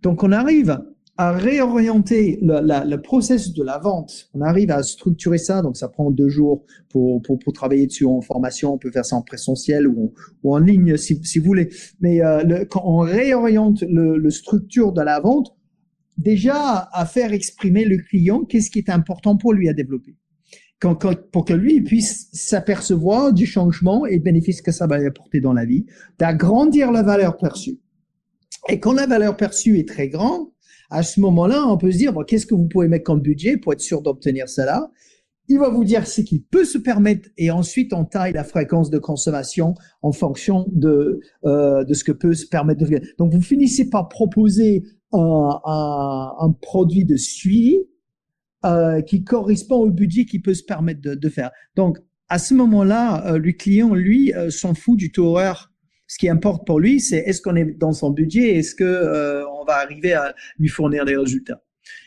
Donc, on arrive à réorienter le, la, le processus de la vente. On arrive à structurer ça, donc ça prend deux jours pour, pour, travailler dessus en formation. On peut faire ça en présentiel ou en, ligne si, si vous voulez. Mais euh, le, quand on réoriente le, le structure de la vente, déjà à faire exprimer le client qu'est-ce qui est important pour lui à développer? Pour que lui puisse s'apercevoir du changement et bénéfice que ça va lui apporter dans la vie, d'agrandir la valeur perçue. Et quand la valeur perçue est très grande, à ce moment-là, on peut se dire, bon, qu'est-ce que vous pouvez mettre comme budget pour être sûr d'obtenir cela? Il va vous dire ce qu'il peut se permettre et ensuite on taille la fréquence de consommation en fonction de, euh, de ce que peut se permettre de faire. Donc vous finissez par proposer un, un, produit de suivi euh, qui correspond au budget qu'il peut se permettre de, faire. Donc à ce moment-là, euh, le client, lui, s'en fout du taux horaire ce qui importe pour lui, c'est est-ce qu'on est dans son budget, est-ce que euh, on va arriver à lui fournir des résultats.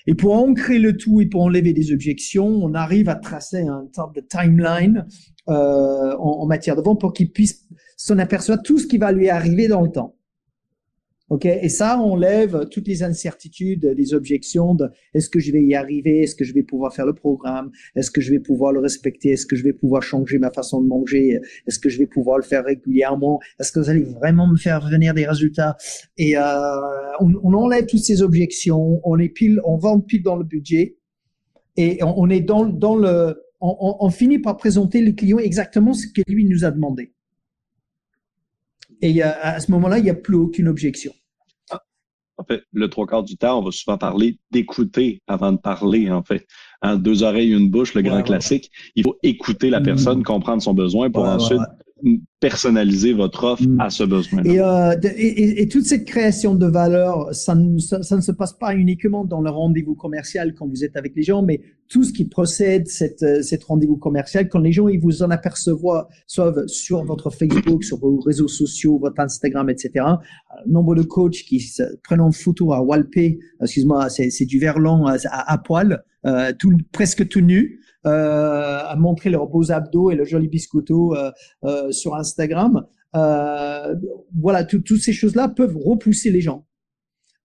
Et pour ancrer le tout et pour enlever des objections, on arrive à tracer un sorte de timeline euh, en, en, matière de vente pour qu'il puisse s'en apercevoir tout ce qui va lui arriver dans le temps. Ok, et ça enlève toutes les incertitudes, les objections de est-ce que je vais y arriver, est-ce que je vais pouvoir faire le programme, est-ce que je vais pouvoir le respecter, est-ce que je vais pouvoir changer ma façon de manger, est-ce que je vais pouvoir le faire régulièrement, est-ce que vous allez vraiment me faire venir des résultats? Et euh, on, on, enlève toutes ces objections, on est pile, on vend pile dans le budget et on, on est dans, dans le, on, on, finit par présenter le client exactement ce que lui nous a demandé. Et à ce moment-là, il n'y a plus aucune objection. En fait, le trois quarts du temps, on va souvent parler d'écouter avant de parler, en fait. Hein, deux oreilles, une bouche, le grand classique. Il faut écouter la mm. personne, comprendre son besoin pour ensuite personnaliser votre offre mm. à ce besoin. Et, euh, et, et, toute cette création de valeur, ça ne, ça, ne se passe pas uniquement dans le rendez-vous commercial quand vous êtes avec les gens, mais tout ce qui procède cette, euh, cette rendez-vous commercial, quand les gens ils vous en apercevoient, soit sur votre Facebook, sur vos réseaux sociaux, votre Instagram, etc. Nombre de coachs qui se prennent en photo à walper, excuse-moi, c'est du verlan à, à, poil, euh, tout, presque tout nu, euh, à montrer leurs beaux abdos et le joli biscotto euh, euh, sur Instagram. voilà, toutes ces choses-là peuvent repousser les gens.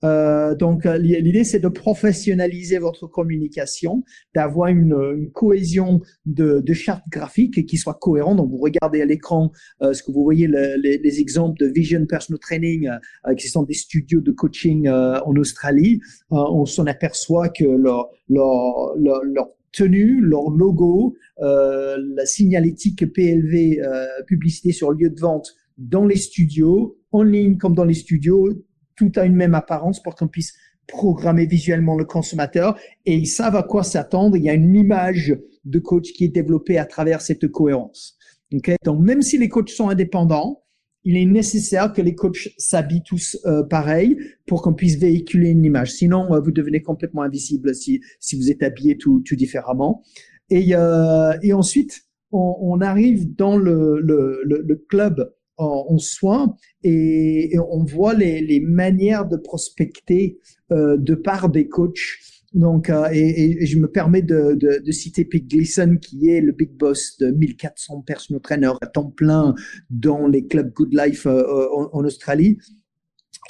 Euh, donc euh, l'idée c'est de professionnaliser votre communication, d'avoir une, une, cohésion de, de charte graphique qui soit cohérente. Donc vous regardez à l'écran euh, ce que vous voyez les, les, exemples de Vision Personal Training euh, qui sont des studios de coaching en Australie. on s'en aperçoit que leur, leur, leur, leur tenue, leur logo, la signalétique PLV publicité sur lieu de vente dans les studios, en ligne comme dans les studios, tout a une même apparence pour qu'on puisse programmer visuellement le consommateur et ils savent à quoi s'attendre. Il y a une image de coach qui est développée à travers cette cohérence. Okay? Donc, même si les coachs sont indépendants, il est nécessaire que les coachs s'habillent tous euh, pareil pour qu'on puisse véhiculer une image. Sinon, euh, vous devenez complètement invisible si, si vous êtes habillé tout, tout différemment. Et, euh, et ensuite, on, on, arrive dans le, le, le, club en, soins et, on voit les, les, manières de prospecter euh, de part des coachs. Donc, euh, et, et, je me permets de, de, de, citer Pete Gleason, qui est le big boss de 1400 personal trainers à temps plein dans les clubs Good Life euh, en, en, Australie.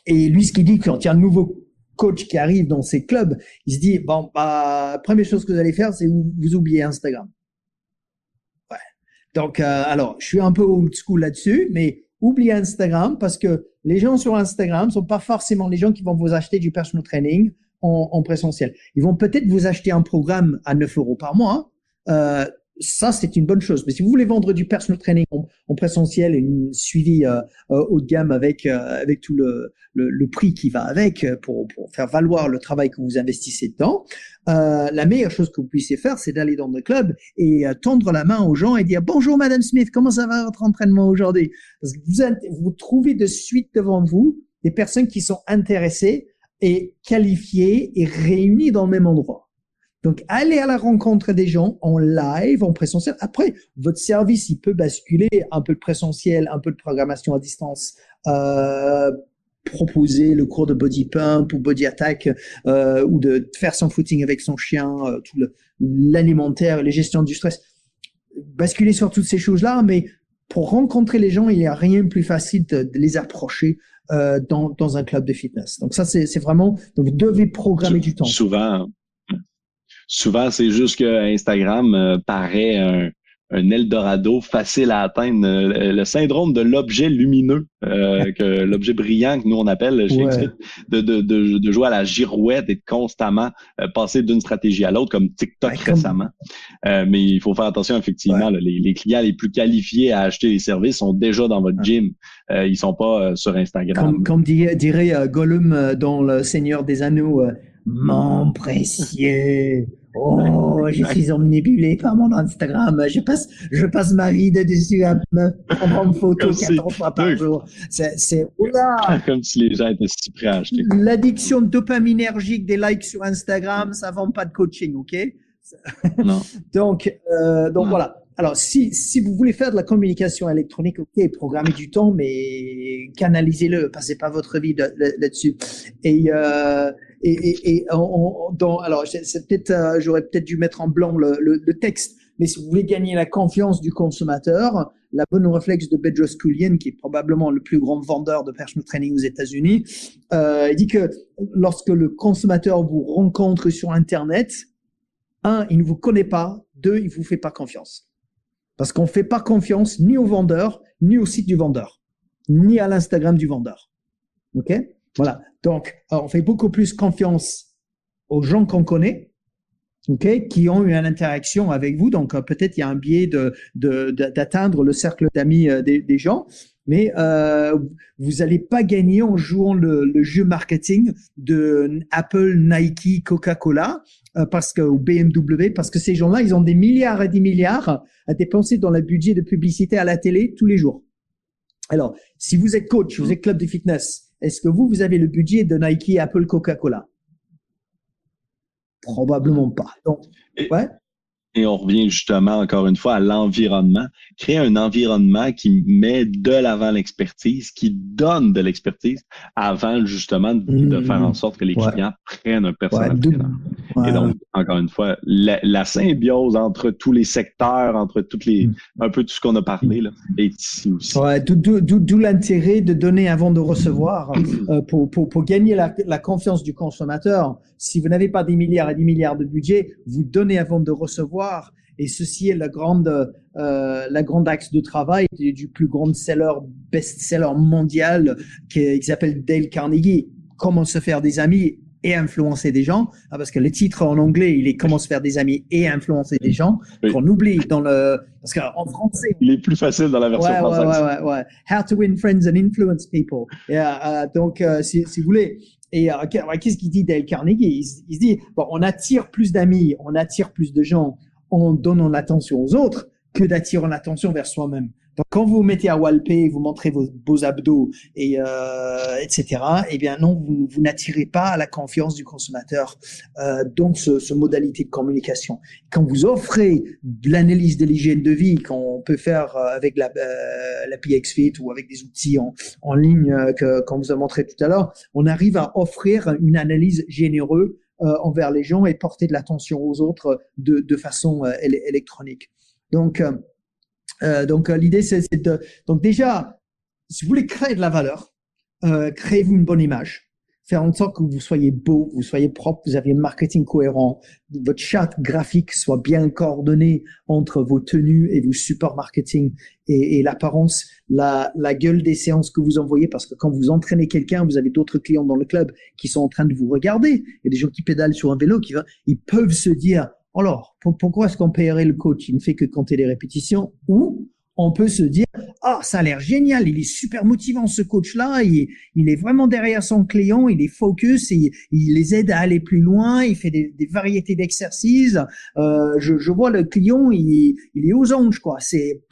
Et lui, ce qu'il dit, quand il y a un nouveau coach qui arrive dans ces clubs, il se dit, bon, bah, première chose que vous allez faire, c'est vous, vous oubliez Instagram. Donc, euh, alors, je suis un peu old school là-dessus, mais oubliez Instagram parce que les gens sur Instagram sont pas forcément les gens qui vont vous acheter du personal training en, en présentiel. Ils vont peut-être vous acheter un programme à 9 euros par mois. Euh, ça, c'est une bonne chose. Mais si vous voulez vendre du personal training en, présentiel et une suivi euh, euh, haut de gamme avec euh, avec tout le, le, le, prix qui va avec pour, pour faire valoir le travail que vous investissez dedans, la meilleure chose que vous puissiez faire, c'est d'aller dans le club et tendre la main aux gens et dire bonjour Madame Smith, comment ça va votre entraînement aujourd'hui? Parce que vous, vous trouvez de suite devant vous des personnes qui sont intéressées et qualifiées et réunies dans le même endroit. Donc, allez à la rencontre des gens en live, en présentiel. Après, votre service, il peut basculer un peu de présentiel, un peu de programmation à distance. Euh, proposer le cours de body pump ou body attack euh, ou de faire son footing avec son chien, euh, tout l'alimentaire, les gestions du stress. Basculer sur toutes ces choses-là, mais pour rencontrer les gens, il n'y a rien de plus facile de, de les approcher euh, dans, dans un club de fitness. Donc ça, c'est vraiment, donc vous devez programmer du temps. Souvent, souvent, c'est juste que Instagram euh, paraît un, un Eldorado facile à atteindre. Euh, le, syndrome de l'objet lumineux, euh, [laughs] que l'objet brillant que nous on appelle chez de, de, de, de, jouer à la girouette et de constamment passer d'une stratégie à l'autre, comme TikTok récemment. mais il faut faire attention, effectivement, les, les, clients les plus qualifiés à acheter les services sont déjà dans votre gym. ils sont pas sur Instagram. Comme, comme dirait, Gollum dans Le Seigneur des Anneaux, mon précieux. Oh, je suis omnibulé par mon Instagram. Je passe, je passe ma vie de dessus à me prendre une photo quatre fois par jour. C'est, c'est, Comme si les gens étaient si prêts à acheter. L'addiction dopaminergique des likes sur Instagram, ça vend pas de coaching, ok? Non. [laughs] donc, euh, donc voilà. Alors, si, si vous voulez faire de la communication électronique, ok, programmez du temps, mais canalisez-le, passez pas votre vie là-dessus. Et, euh, et, et, et dans, alors, c'est peut-être, euh, j'aurais peut-être dû mettre en blanc le, le, texte, mais si vous voulez gagner la confiance du consommateur, la bonne réflexe de Bedros Keuilian, qui est probablement le plus grand vendeur de personal training aux États-Unis, euh, il dit que lorsque le consommateur vous rencontre sur Internet, un, il ne vous connaît pas, deux, il vous fait pas confiance. Parce qu'on fait pas confiance ni au vendeur, ni au site du vendeur, ni à l'Instagram du vendeur. OK? Voilà. Donc, on fait beaucoup plus confiance aux gens qu'on connaît, ok, qui ont eu une interaction avec vous. Donc, euh, peut-être il y a un biais de d'atteindre le cercle d'amis euh, des, des, gens, mais euh, vous n'allez pas gagner en jouant le, le, jeu marketing de Apple, Nike, Coca-Cola, euh, parce que ou BMW, parce que ces gens-là, ils ont des milliards et des milliards à dépenser dans le budget de publicité à la télé tous les jours. Alors, si vous êtes coach, vous êtes club de fitness, est-ce que vous, vous avez le budget de Nike, Apple, Coca-Cola? Probablement pas. Donc, et, ouais. Et on revient justement encore une fois à l'environnement. Créer un environnement qui met de l'avant l'expertise, qui donne de l'expertise avant justement de, faire en sorte que les clients prennent un personnel Et donc, encore une fois, la, symbiose entre tous les secteurs, entre toutes les, mm. un peu tout ce qu'on a parlé, là, est ici aussi. D'où l'intérêt de donner avant de recevoir euh, [clears throat] pour, pour, pour, gagner la, la, confiance du consommateur. Si vous n'avez pas des milliards et des milliards de budget, vous donnez avant de recevoir. Et ceci est la grande, euh, la grande axe de travail du, du plus grand seller, best-seller mondial qui, qui s'appelle Dale Carnegie. Comment se faire des amis et influencer des gens, ah, parce que le titre en anglais, il est comment se faire des amis et influencer des gens, qu'on oublie dans le, parce qu'en français. Il est plus facile dans la version ouais, française. Ouais, ouais, ouais, How to win friends and influence people. Euh, donc, euh, si, si, vous voulez. Et euh, qu'est-ce qu'il dit Dale Carnegie? Il, il, se dit, bon, on attire plus d'amis, on attire plus de gens en donnant l'attention aux autres que d'attirer l'attention vers soi-même. Donc, quand vous vous mettez à walper, vous montrez vos beaux abdos et euh, etc. Eh bien non, vous, n'attirez pas la confiance du consommateur euh, dans ce, ce, modalité de communication. Quand vous offrez l'analyse de l'hygiène de vie qu'on peut faire euh, avec la, euh, la PXFit ou avec des outils en, ligne euh, qu'on vous a montré tout à l'heure, on arrive à offrir une analyse généreuse envers les gens et porter de l'attention aux autres de, de façon électronique. Donc euh, donc euh, l'idée c'est de donc déjà si vous voulez créer de la valeur, euh, créez-vous une bonne image, faire en sorte que vous soyez beau, vous soyez propre, vous avez un marketing cohérent, votre charte graphique soit bien coordonnée entre vos tenues et vos support marketing et, l'apparence, la, gueule des séances que vous envoyez, parce que quand vous entraînez quelqu'un, vous avez d'autres clients dans le club qui sont en train de vous regarder. Il y a des gens qui pédalent sur un vélo, qui ils peuvent se dire alors, pourquoi est-ce qu'on paierait le coach? Il ne fait que compter les répétitions. Ou on peut se dire, ah, ça a l'air génial, il est super motivant ce coach-là, il, il, est vraiment derrière son client, il est focus, et, il les aide à aller plus loin, il fait des, variétés d'exercices. Euh, je, vois le client, il, il est aux anges, quoi. C'est,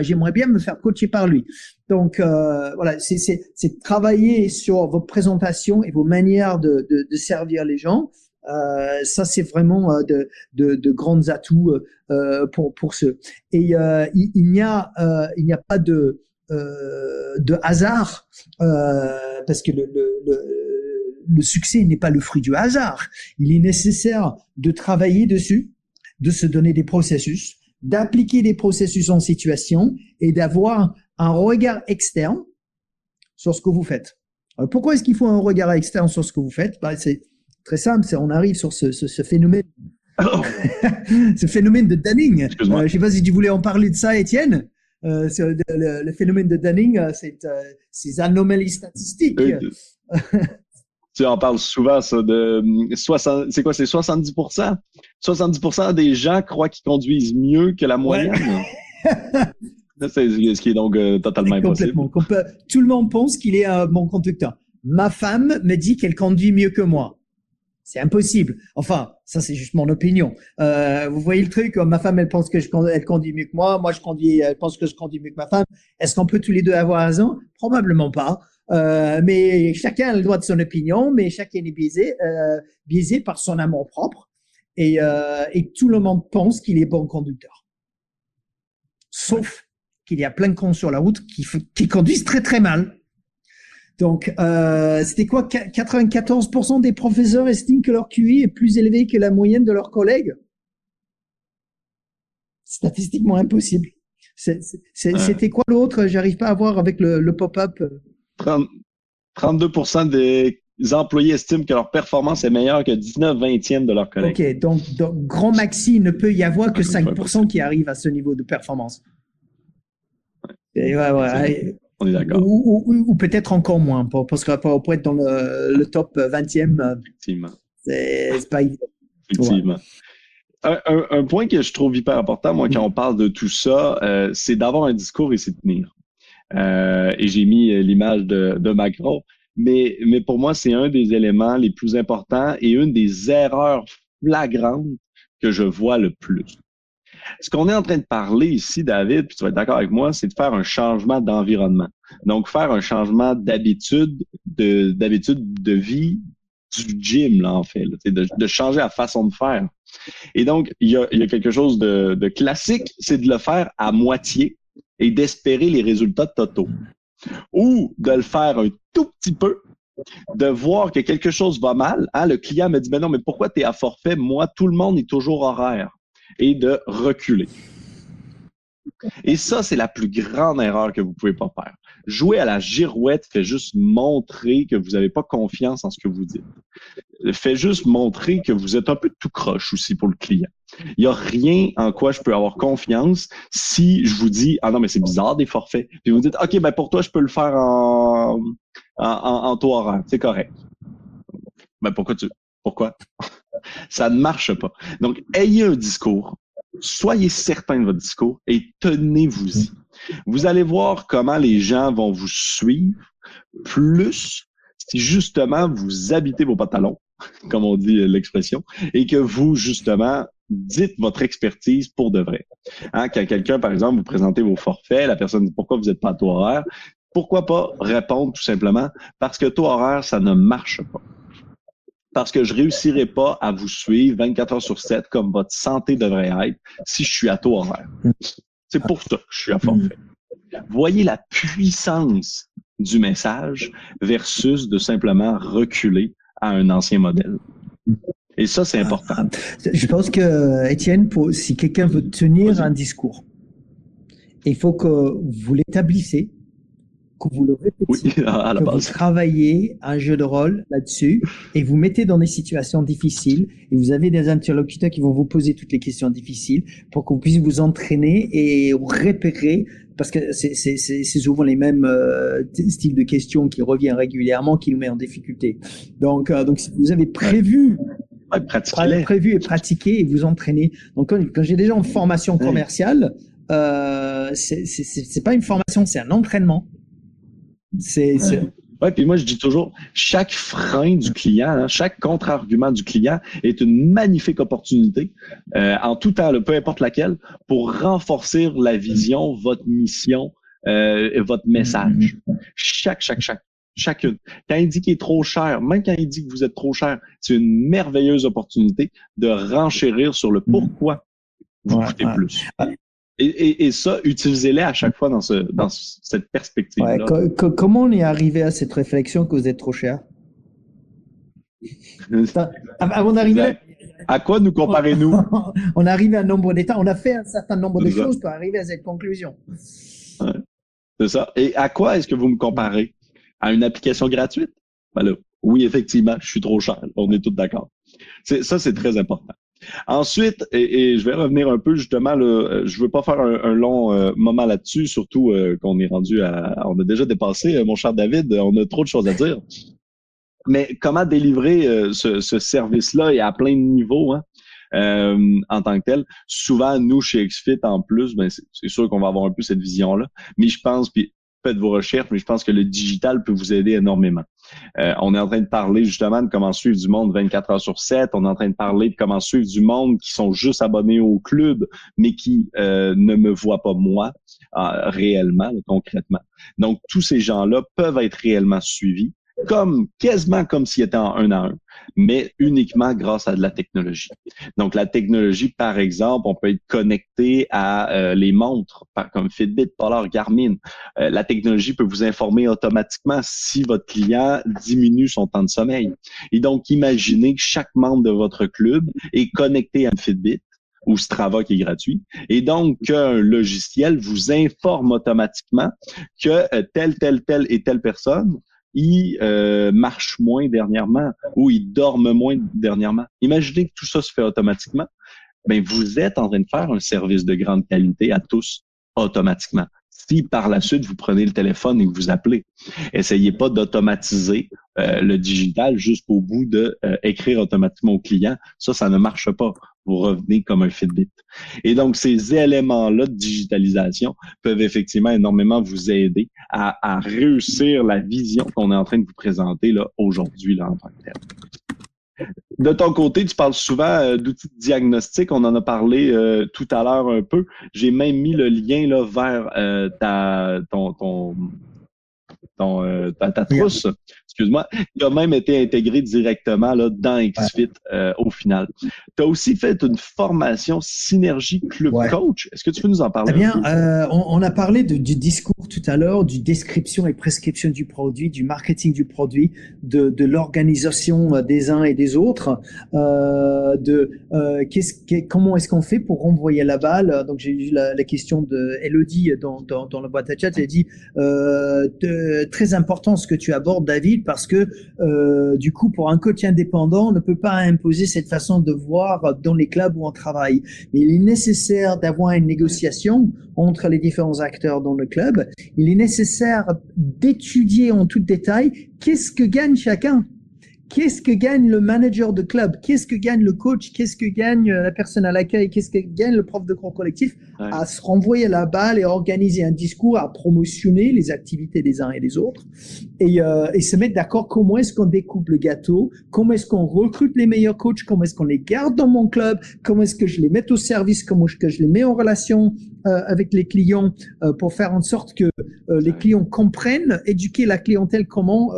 j'aimerais bien me faire coacher par lui. Donc euh, voilà, c'est travailler sur vos présentations et vos manières de, de servir les gens euh, ça, c'est vraiment euh, de, de, de grands atouts euh, pour, pour ceux. Et il, il n'y a, il n'y a pas de, de hasard parce que le, le, le succès n'est pas le fruit du hasard. Il est nécessaire de travailler dessus, de se donner des processus, d'appliquer des processus en situation et d'avoir un regard externe sur ce que vous faites. Pourquoi est-ce qu'il faut un regard externe sur ce que vous faites? Bah, C'est très simple, c'est on arrive sur ce, ce, phénomène, [laughs] ce phénomène de Dunning. Euh, je ne sais pas si tu voulais en parler de ça, Étienne. Euh, le, phénomène de Dunning, euh, c'est ces anomalies statistiques. [laughs] tu en parles souvent, ça, de 60, c'est quoi, c'est 70 70 des gens croient qu'ils conduisent mieux que la moyenne. [laughs] c'est ce qui est donc totalement impossible. Tout le monde pense qu'il est un bon conducteur. Ma femme me dit qu'elle conduit mieux que moi. C'est impossible. Enfin, ça c'est juste mon opinion. Euh, vous voyez le truc, ma femme elle pense que je elle conduit mieux que moi, moi je conduis, elle pense que je conduis mieux que ma femme. Est-ce qu'on peut tous les deux avoir raison Probablement pas. Euh, mais chacun a le droit de son opinion, mais chacun est biaisé, euh, biaisé par son amour propre, et, euh, et tout le monde pense qu'il est bon conducteur. Sauf qu'il y a plein de cons sur la route qui, qui conduisent très très mal. Donc, euh, c'était quoi 94% des professeurs estiment que leur QI est plus élevé que la moyenne de leurs collègues? Statistiquement impossible. C'était quoi l'autre? J'arrive pas à voir avec le, pop-up. 32% des employés estiment que leur performance est meilleure que 19 vingtièmes de leurs collègues. OK, donc, grand maxi, ne peut y avoir que [laughs] 5% qui arrivent à ce niveau de performance. Et ouais, ouais, on est d'accord. Ou, peut-être encore moins, parce que pour être dans le, top 20e, euh, Effectivement. c'est pas évident. Effectivement. Un, point que je trouve hyper important, moi, quand on parle de tout ça, euh, c'est d'avoir un discours et s'y tenir. Euh, et j'ai mis l'image de, de, Macron. Mais, mais pour moi, c'est un des éléments les plus importants et une des erreurs flagrantes que je vois le plus. Ce qu'on est en train de parler ici, David, puis tu vas être d'accord avec moi, c'est de faire un changement d'environnement. Donc, faire un changement d'habitude, de, d'habitude de vie du gym, là, en fait, de, changer la façon de faire. Et donc, il y a, quelque chose de, de classique, c'est de le faire à moitié et d'espérer les résultats totaux. Ou de le faire un tout petit peu de voir que quelque chose va mal. Hein, le client me dit, mais non, mais pourquoi tu es à forfait? Moi, tout le monde est toujours horaire. Et de reculer. Et ça, c'est la plus grande erreur que vous pouvez pas faire. Jouer à la girouette fait juste montrer que vous n'avez pas confiance en ce que vous dites. Fait juste montrer que vous êtes un peu tout croche aussi pour le client. Il n'y a rien en quoi je peux avoir confiance si je vous dis Ah non, mais c'est bizarre des forfaits. Puis vous dites OK, ben pour toi, je peux le faire en, en, en, taux horaire. C'est correct. Ben pourquoi tu. Pourquoi? [laughs] Ça ne marche pas. Donc, ayez un discours soyez certain de votre discours et tenez-vous-y. Vous allez voir comment les gens vont vous suivre plus si justement vous habitez vos pantalons, [laughs] comme on dit l'expression, et que vous, justement, dites votre expertise pour de vrai. Hein, quand quelqu'un, par exemple, vous présentez vos forfaits, la personne dit pourquoi vous n'êtes pas à taux horaire, pourquoi pas répondre tout simplement parce que taux horaire, ça ne marche pas parce que je réussirai pas à vous suivre 24 heures sur 7 comme votre santé devrait être si je suis à taux horaire. C'est pour ça que je suis à forfait. Voyez la puissance du message versus de simplement reculer à un ancien modèle. Et ça, c'est important. Je pense que, Étienne, si quelqu'un veut tenir un discours, il faut que vous l'établissez que vous le répétez, [laughs] à que vous travaillez un jeu de rôle là-dessus et vous mettez dans des situations difficiles et vous avez des interlocuteurs qui vont vous poser toutes les questions difficiles pour que vous puissiez vous entraîner et repérer parce que c'est souvent les mêmes euh, styles de questions qui reviennent régulièrement qui nous met en difficulté. Donc, euh, donc si vous avez prévu ouais, prévu et pratiqué et vous entraîner. Donc quand, quand j'ai déjà en formation commerciale, euh, c'est pas une formation, c'est un entraînement. C'est. Ouais, puis moi je dis toujours, chaque frein du client, hein, chaque contre-argument du client est une magnifique opportunité, euh, en tout temps, peu importe laquelle, pour renforcer la vision, votre mission euh, et votre message. Chaque, chaque, chaque, chacune. Quand il dit qu'il est trop cher, même quand il dit que vous êtes trop cher, c'est une merveilleuse opportunité de renchérir sur le pourquoi vous coûtez plus. Et, ça, utilisez-les à chaque fois dans, ce, dans cette perspective-là. comment on est arrivé à cette réflexion que vous êtes trop cher? [laughs] Avant d'arriver à quoi nous comparez-nous? [laughs] On est arrivé à un nombre d'états, on a fait un certain nombre de choses pour arriver à cette conclusion. C'est ça. Et à quoi est-ce que vous me comparez? À une application gratuite? Ben Oui, effectivement, je suis trop cher. On est tous d'accord. Ça, c'est très important. Ensuite, et, je vais revenir un peu justement, là, euh, je veux pas faire un, long euh, moment là-dessus, surtout euh, qu'on est rendu à, on a déjà dépassé, mon cher David, on a trop de choses à dire. Mais comment délivrer ce, service-là et à plein de niveaux hein, en tant que tel? Souvent, nous, chez XFIT, en plus, ben, c'est sûr qu'on va avoir un peu cette vision-là, mais je pense, puis faites vos recherches, mais je pense que le digital peut vous aider énormément. Euh, on est en train de parler justement de comment suivre du monde 24 heures sur 7. On est en train de parler de comment suivre du monde qui sont juste abonnés au club, mais qui euh, ne me voient pas moi euh, réellement, concrètement. Donc, tous ces gens-là peuvent être réellement suivis comme quasiment comme s'il était en un à un, mais uniquement grâce à de la technologie. Donc la technologie, par exemple, on peut être connecté à euh, les montres comme Fitbit, Polar, Garmin. Euh, la technologie peut vous informer automatiquement si votre client diminue son temps de sommeil. Et donc imaginez que chaque membre de votre club est connecté à Fitbit ou Strava qui est gratuit. Et donc, qu'un logiciel vous informe automatiquement que euh, telle, telle, telle et telle personne ils euh, marchent moins dernièrement ou ils dorment moins dernièrement. Imaginez que tout ça se fait automatiquement. Ben, vous êtes en train de faire un service de grande qualité à tous automatiquement. Si par la suite vous prenez le téléphone et que vous appelez, essayez pas d'automatiser euh, le digital jusqu'au bout de euh, écrire automatiquement au client. Ça, ça ne marche pas. Vous revenez comme un Fitbit. Et donc, ces éléments-là de digitalisation peuvent effectivement énormément vous aider à, à réussir la vision qu'on est en train de vous présenter là aujourd'hui là, en tant que tel. De ton côté, tu parles souvent euh, d'outils de diagnostic. On en a parlé euh, tout à l'heure un peu. J'ai même mis le lien là, vers euh, ta, ton, ton, ton ta, trousse excuse-moi, il a même été intégré directement là, dans XFIT euh, au final. Tu as aussi fait une formation Synergie Club Coach. Est-ce que tu peux nous en parler? Eh bien, euh, on, a parlé de, du discours tout à l'heure, du description et prescription du produit, du marketing du produit, de, de l'organisation euh, des uns et des autres, euh, de comment est-ce qu'on fait pour renvoyer la balle? Donc j'ai eu la, la, question de Elodie dans, dans, dans la boîte à chat. Elle dit de, très important ce que tu abordes, David parce que euh, du coup, pour un coach indépendant, on ne peut pas imposer cette façon de voir dans les clubs où on travaille. Mais il est nécessaire d'avoir une négociation entre les différents acteurs dans le club. Il est nécessaire d'étudier en tout détail qu'est-ce que gagne chacun. Qu'est-ce que gagne le manager de club? Qu'est-ce que gagne le coach? Qu'est-ce que gagne la personne à l'accueil? Qu'est-ce que gagne le prof de cours collectif? À se renvoyer la balle et organiser un discours, à promotionner les activités des uns et des autres et, euh, et se mettre d'accord comment est-ce qu'on découpe le gâteau, comment est-ce qu'on recrute les meilleurs coachs, comment est-ce qu'on les garde dans mon club, comment est-ce que je les mets au service, comment est-ce que je les mets en relation euh, avec les clients euh, pour faire en sorte que euh, les clients comprennent, éduquer la clientèle comment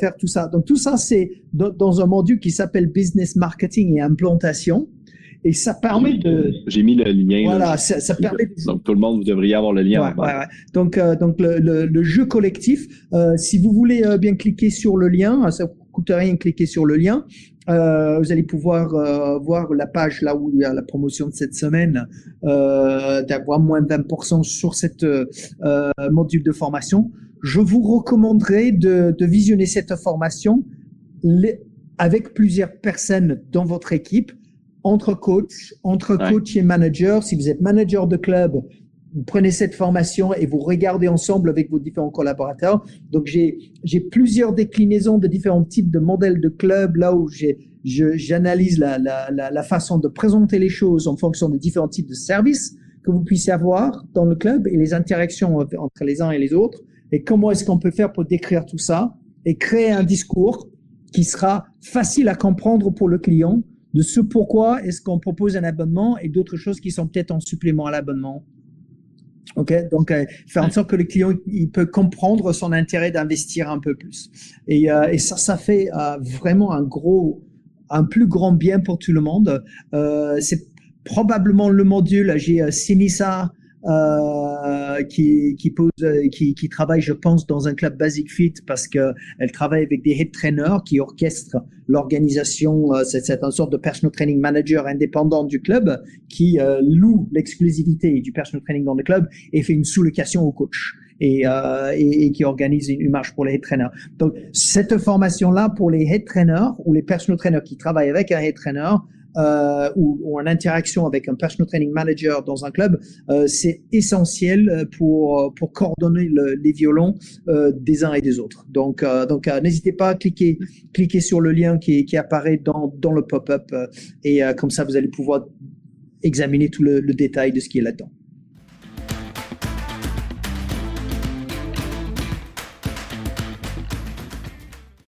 faire tout ça. Donc tout ça, c'est dans, un module qui s'appelle Business Marketing et Implantation. Et ça permet de. J'ai mis le lien. Voilà, ça, ça, permet. Donc tout le monde, vous devriez avoir le lien. Ouais, ouais, Donc, donc le, le, jeu collectif. si vous voulez bien cliquer sur le lien, ça coûte rien de cliquer sur le lien. Euh, vous allez pouvoir euh, voir la page là où il y a la promotion de cette semaine, euh, d'avoir moins de 20% sur cette euh, module de formation. Je vous recommanderais de, de visionner cette formation avec plusieurs personnes dans votre équipe, entre coach, entre coach et manager. Si vous êtes manager de club, vous prenez cette formation et vous regardez ensemble avec vos différents collaborateurs. Donc, j'ai, j'ai plusieurs déclinaisons de différents types de modèles de club là où j'ai, j'analyse la, la, la, la, façon de présenter les choses en fonction des différents types de services que vous puissiez avoir dans le club et les interactions entre les uns et les autres. Et comment est-ce qu'on peut faire pour décrire tout ça et créer un discours qui sera facile à comprendre pour le client de ce pourquoi est-ce qu'on propose un abonnement et d'autres choses qui sont peut-être en supplément à l'abonnement Ok, donc euh, faire en sorte que le client il peut comprendre son intérêt d'investir un peu plus. Et, euh, et ça, ça fait euh, vraiment un gros, un plus grand bien pour tout le monde. C'est probablement le module. J'ai Sinisa euh, qui, qui, pose, qui, qui, travaille, je pense, dans un club Basic Fit parce que elle travaille avec des head trainers qui orchestrent l'organisation. Euh, c'est, c'est une sorte de personal training manager indépendant du club qui euh, loue l'exclusivité du personal training dans le club et fait une sous-location au coach. Et, euh, et, qui organise une, marche pour les head trainers. Donc, cette formation-là pour les head trainers ou les personal trainers qui travaillent avec un head trainer, euh, ou, ou, en interaction avec un personal training manager dans un club, euh, c'est essentiel pour pour coordonner le, les violons euh, des uns et des autres. Donc euh, donc euh, n'hésitez pas à cliquer cliquer sur le lien qui, qui apparaît dans dans le pop-up et comme ça vous allez pouvoir examiner tout le, le détail de ce qui est là-dedans.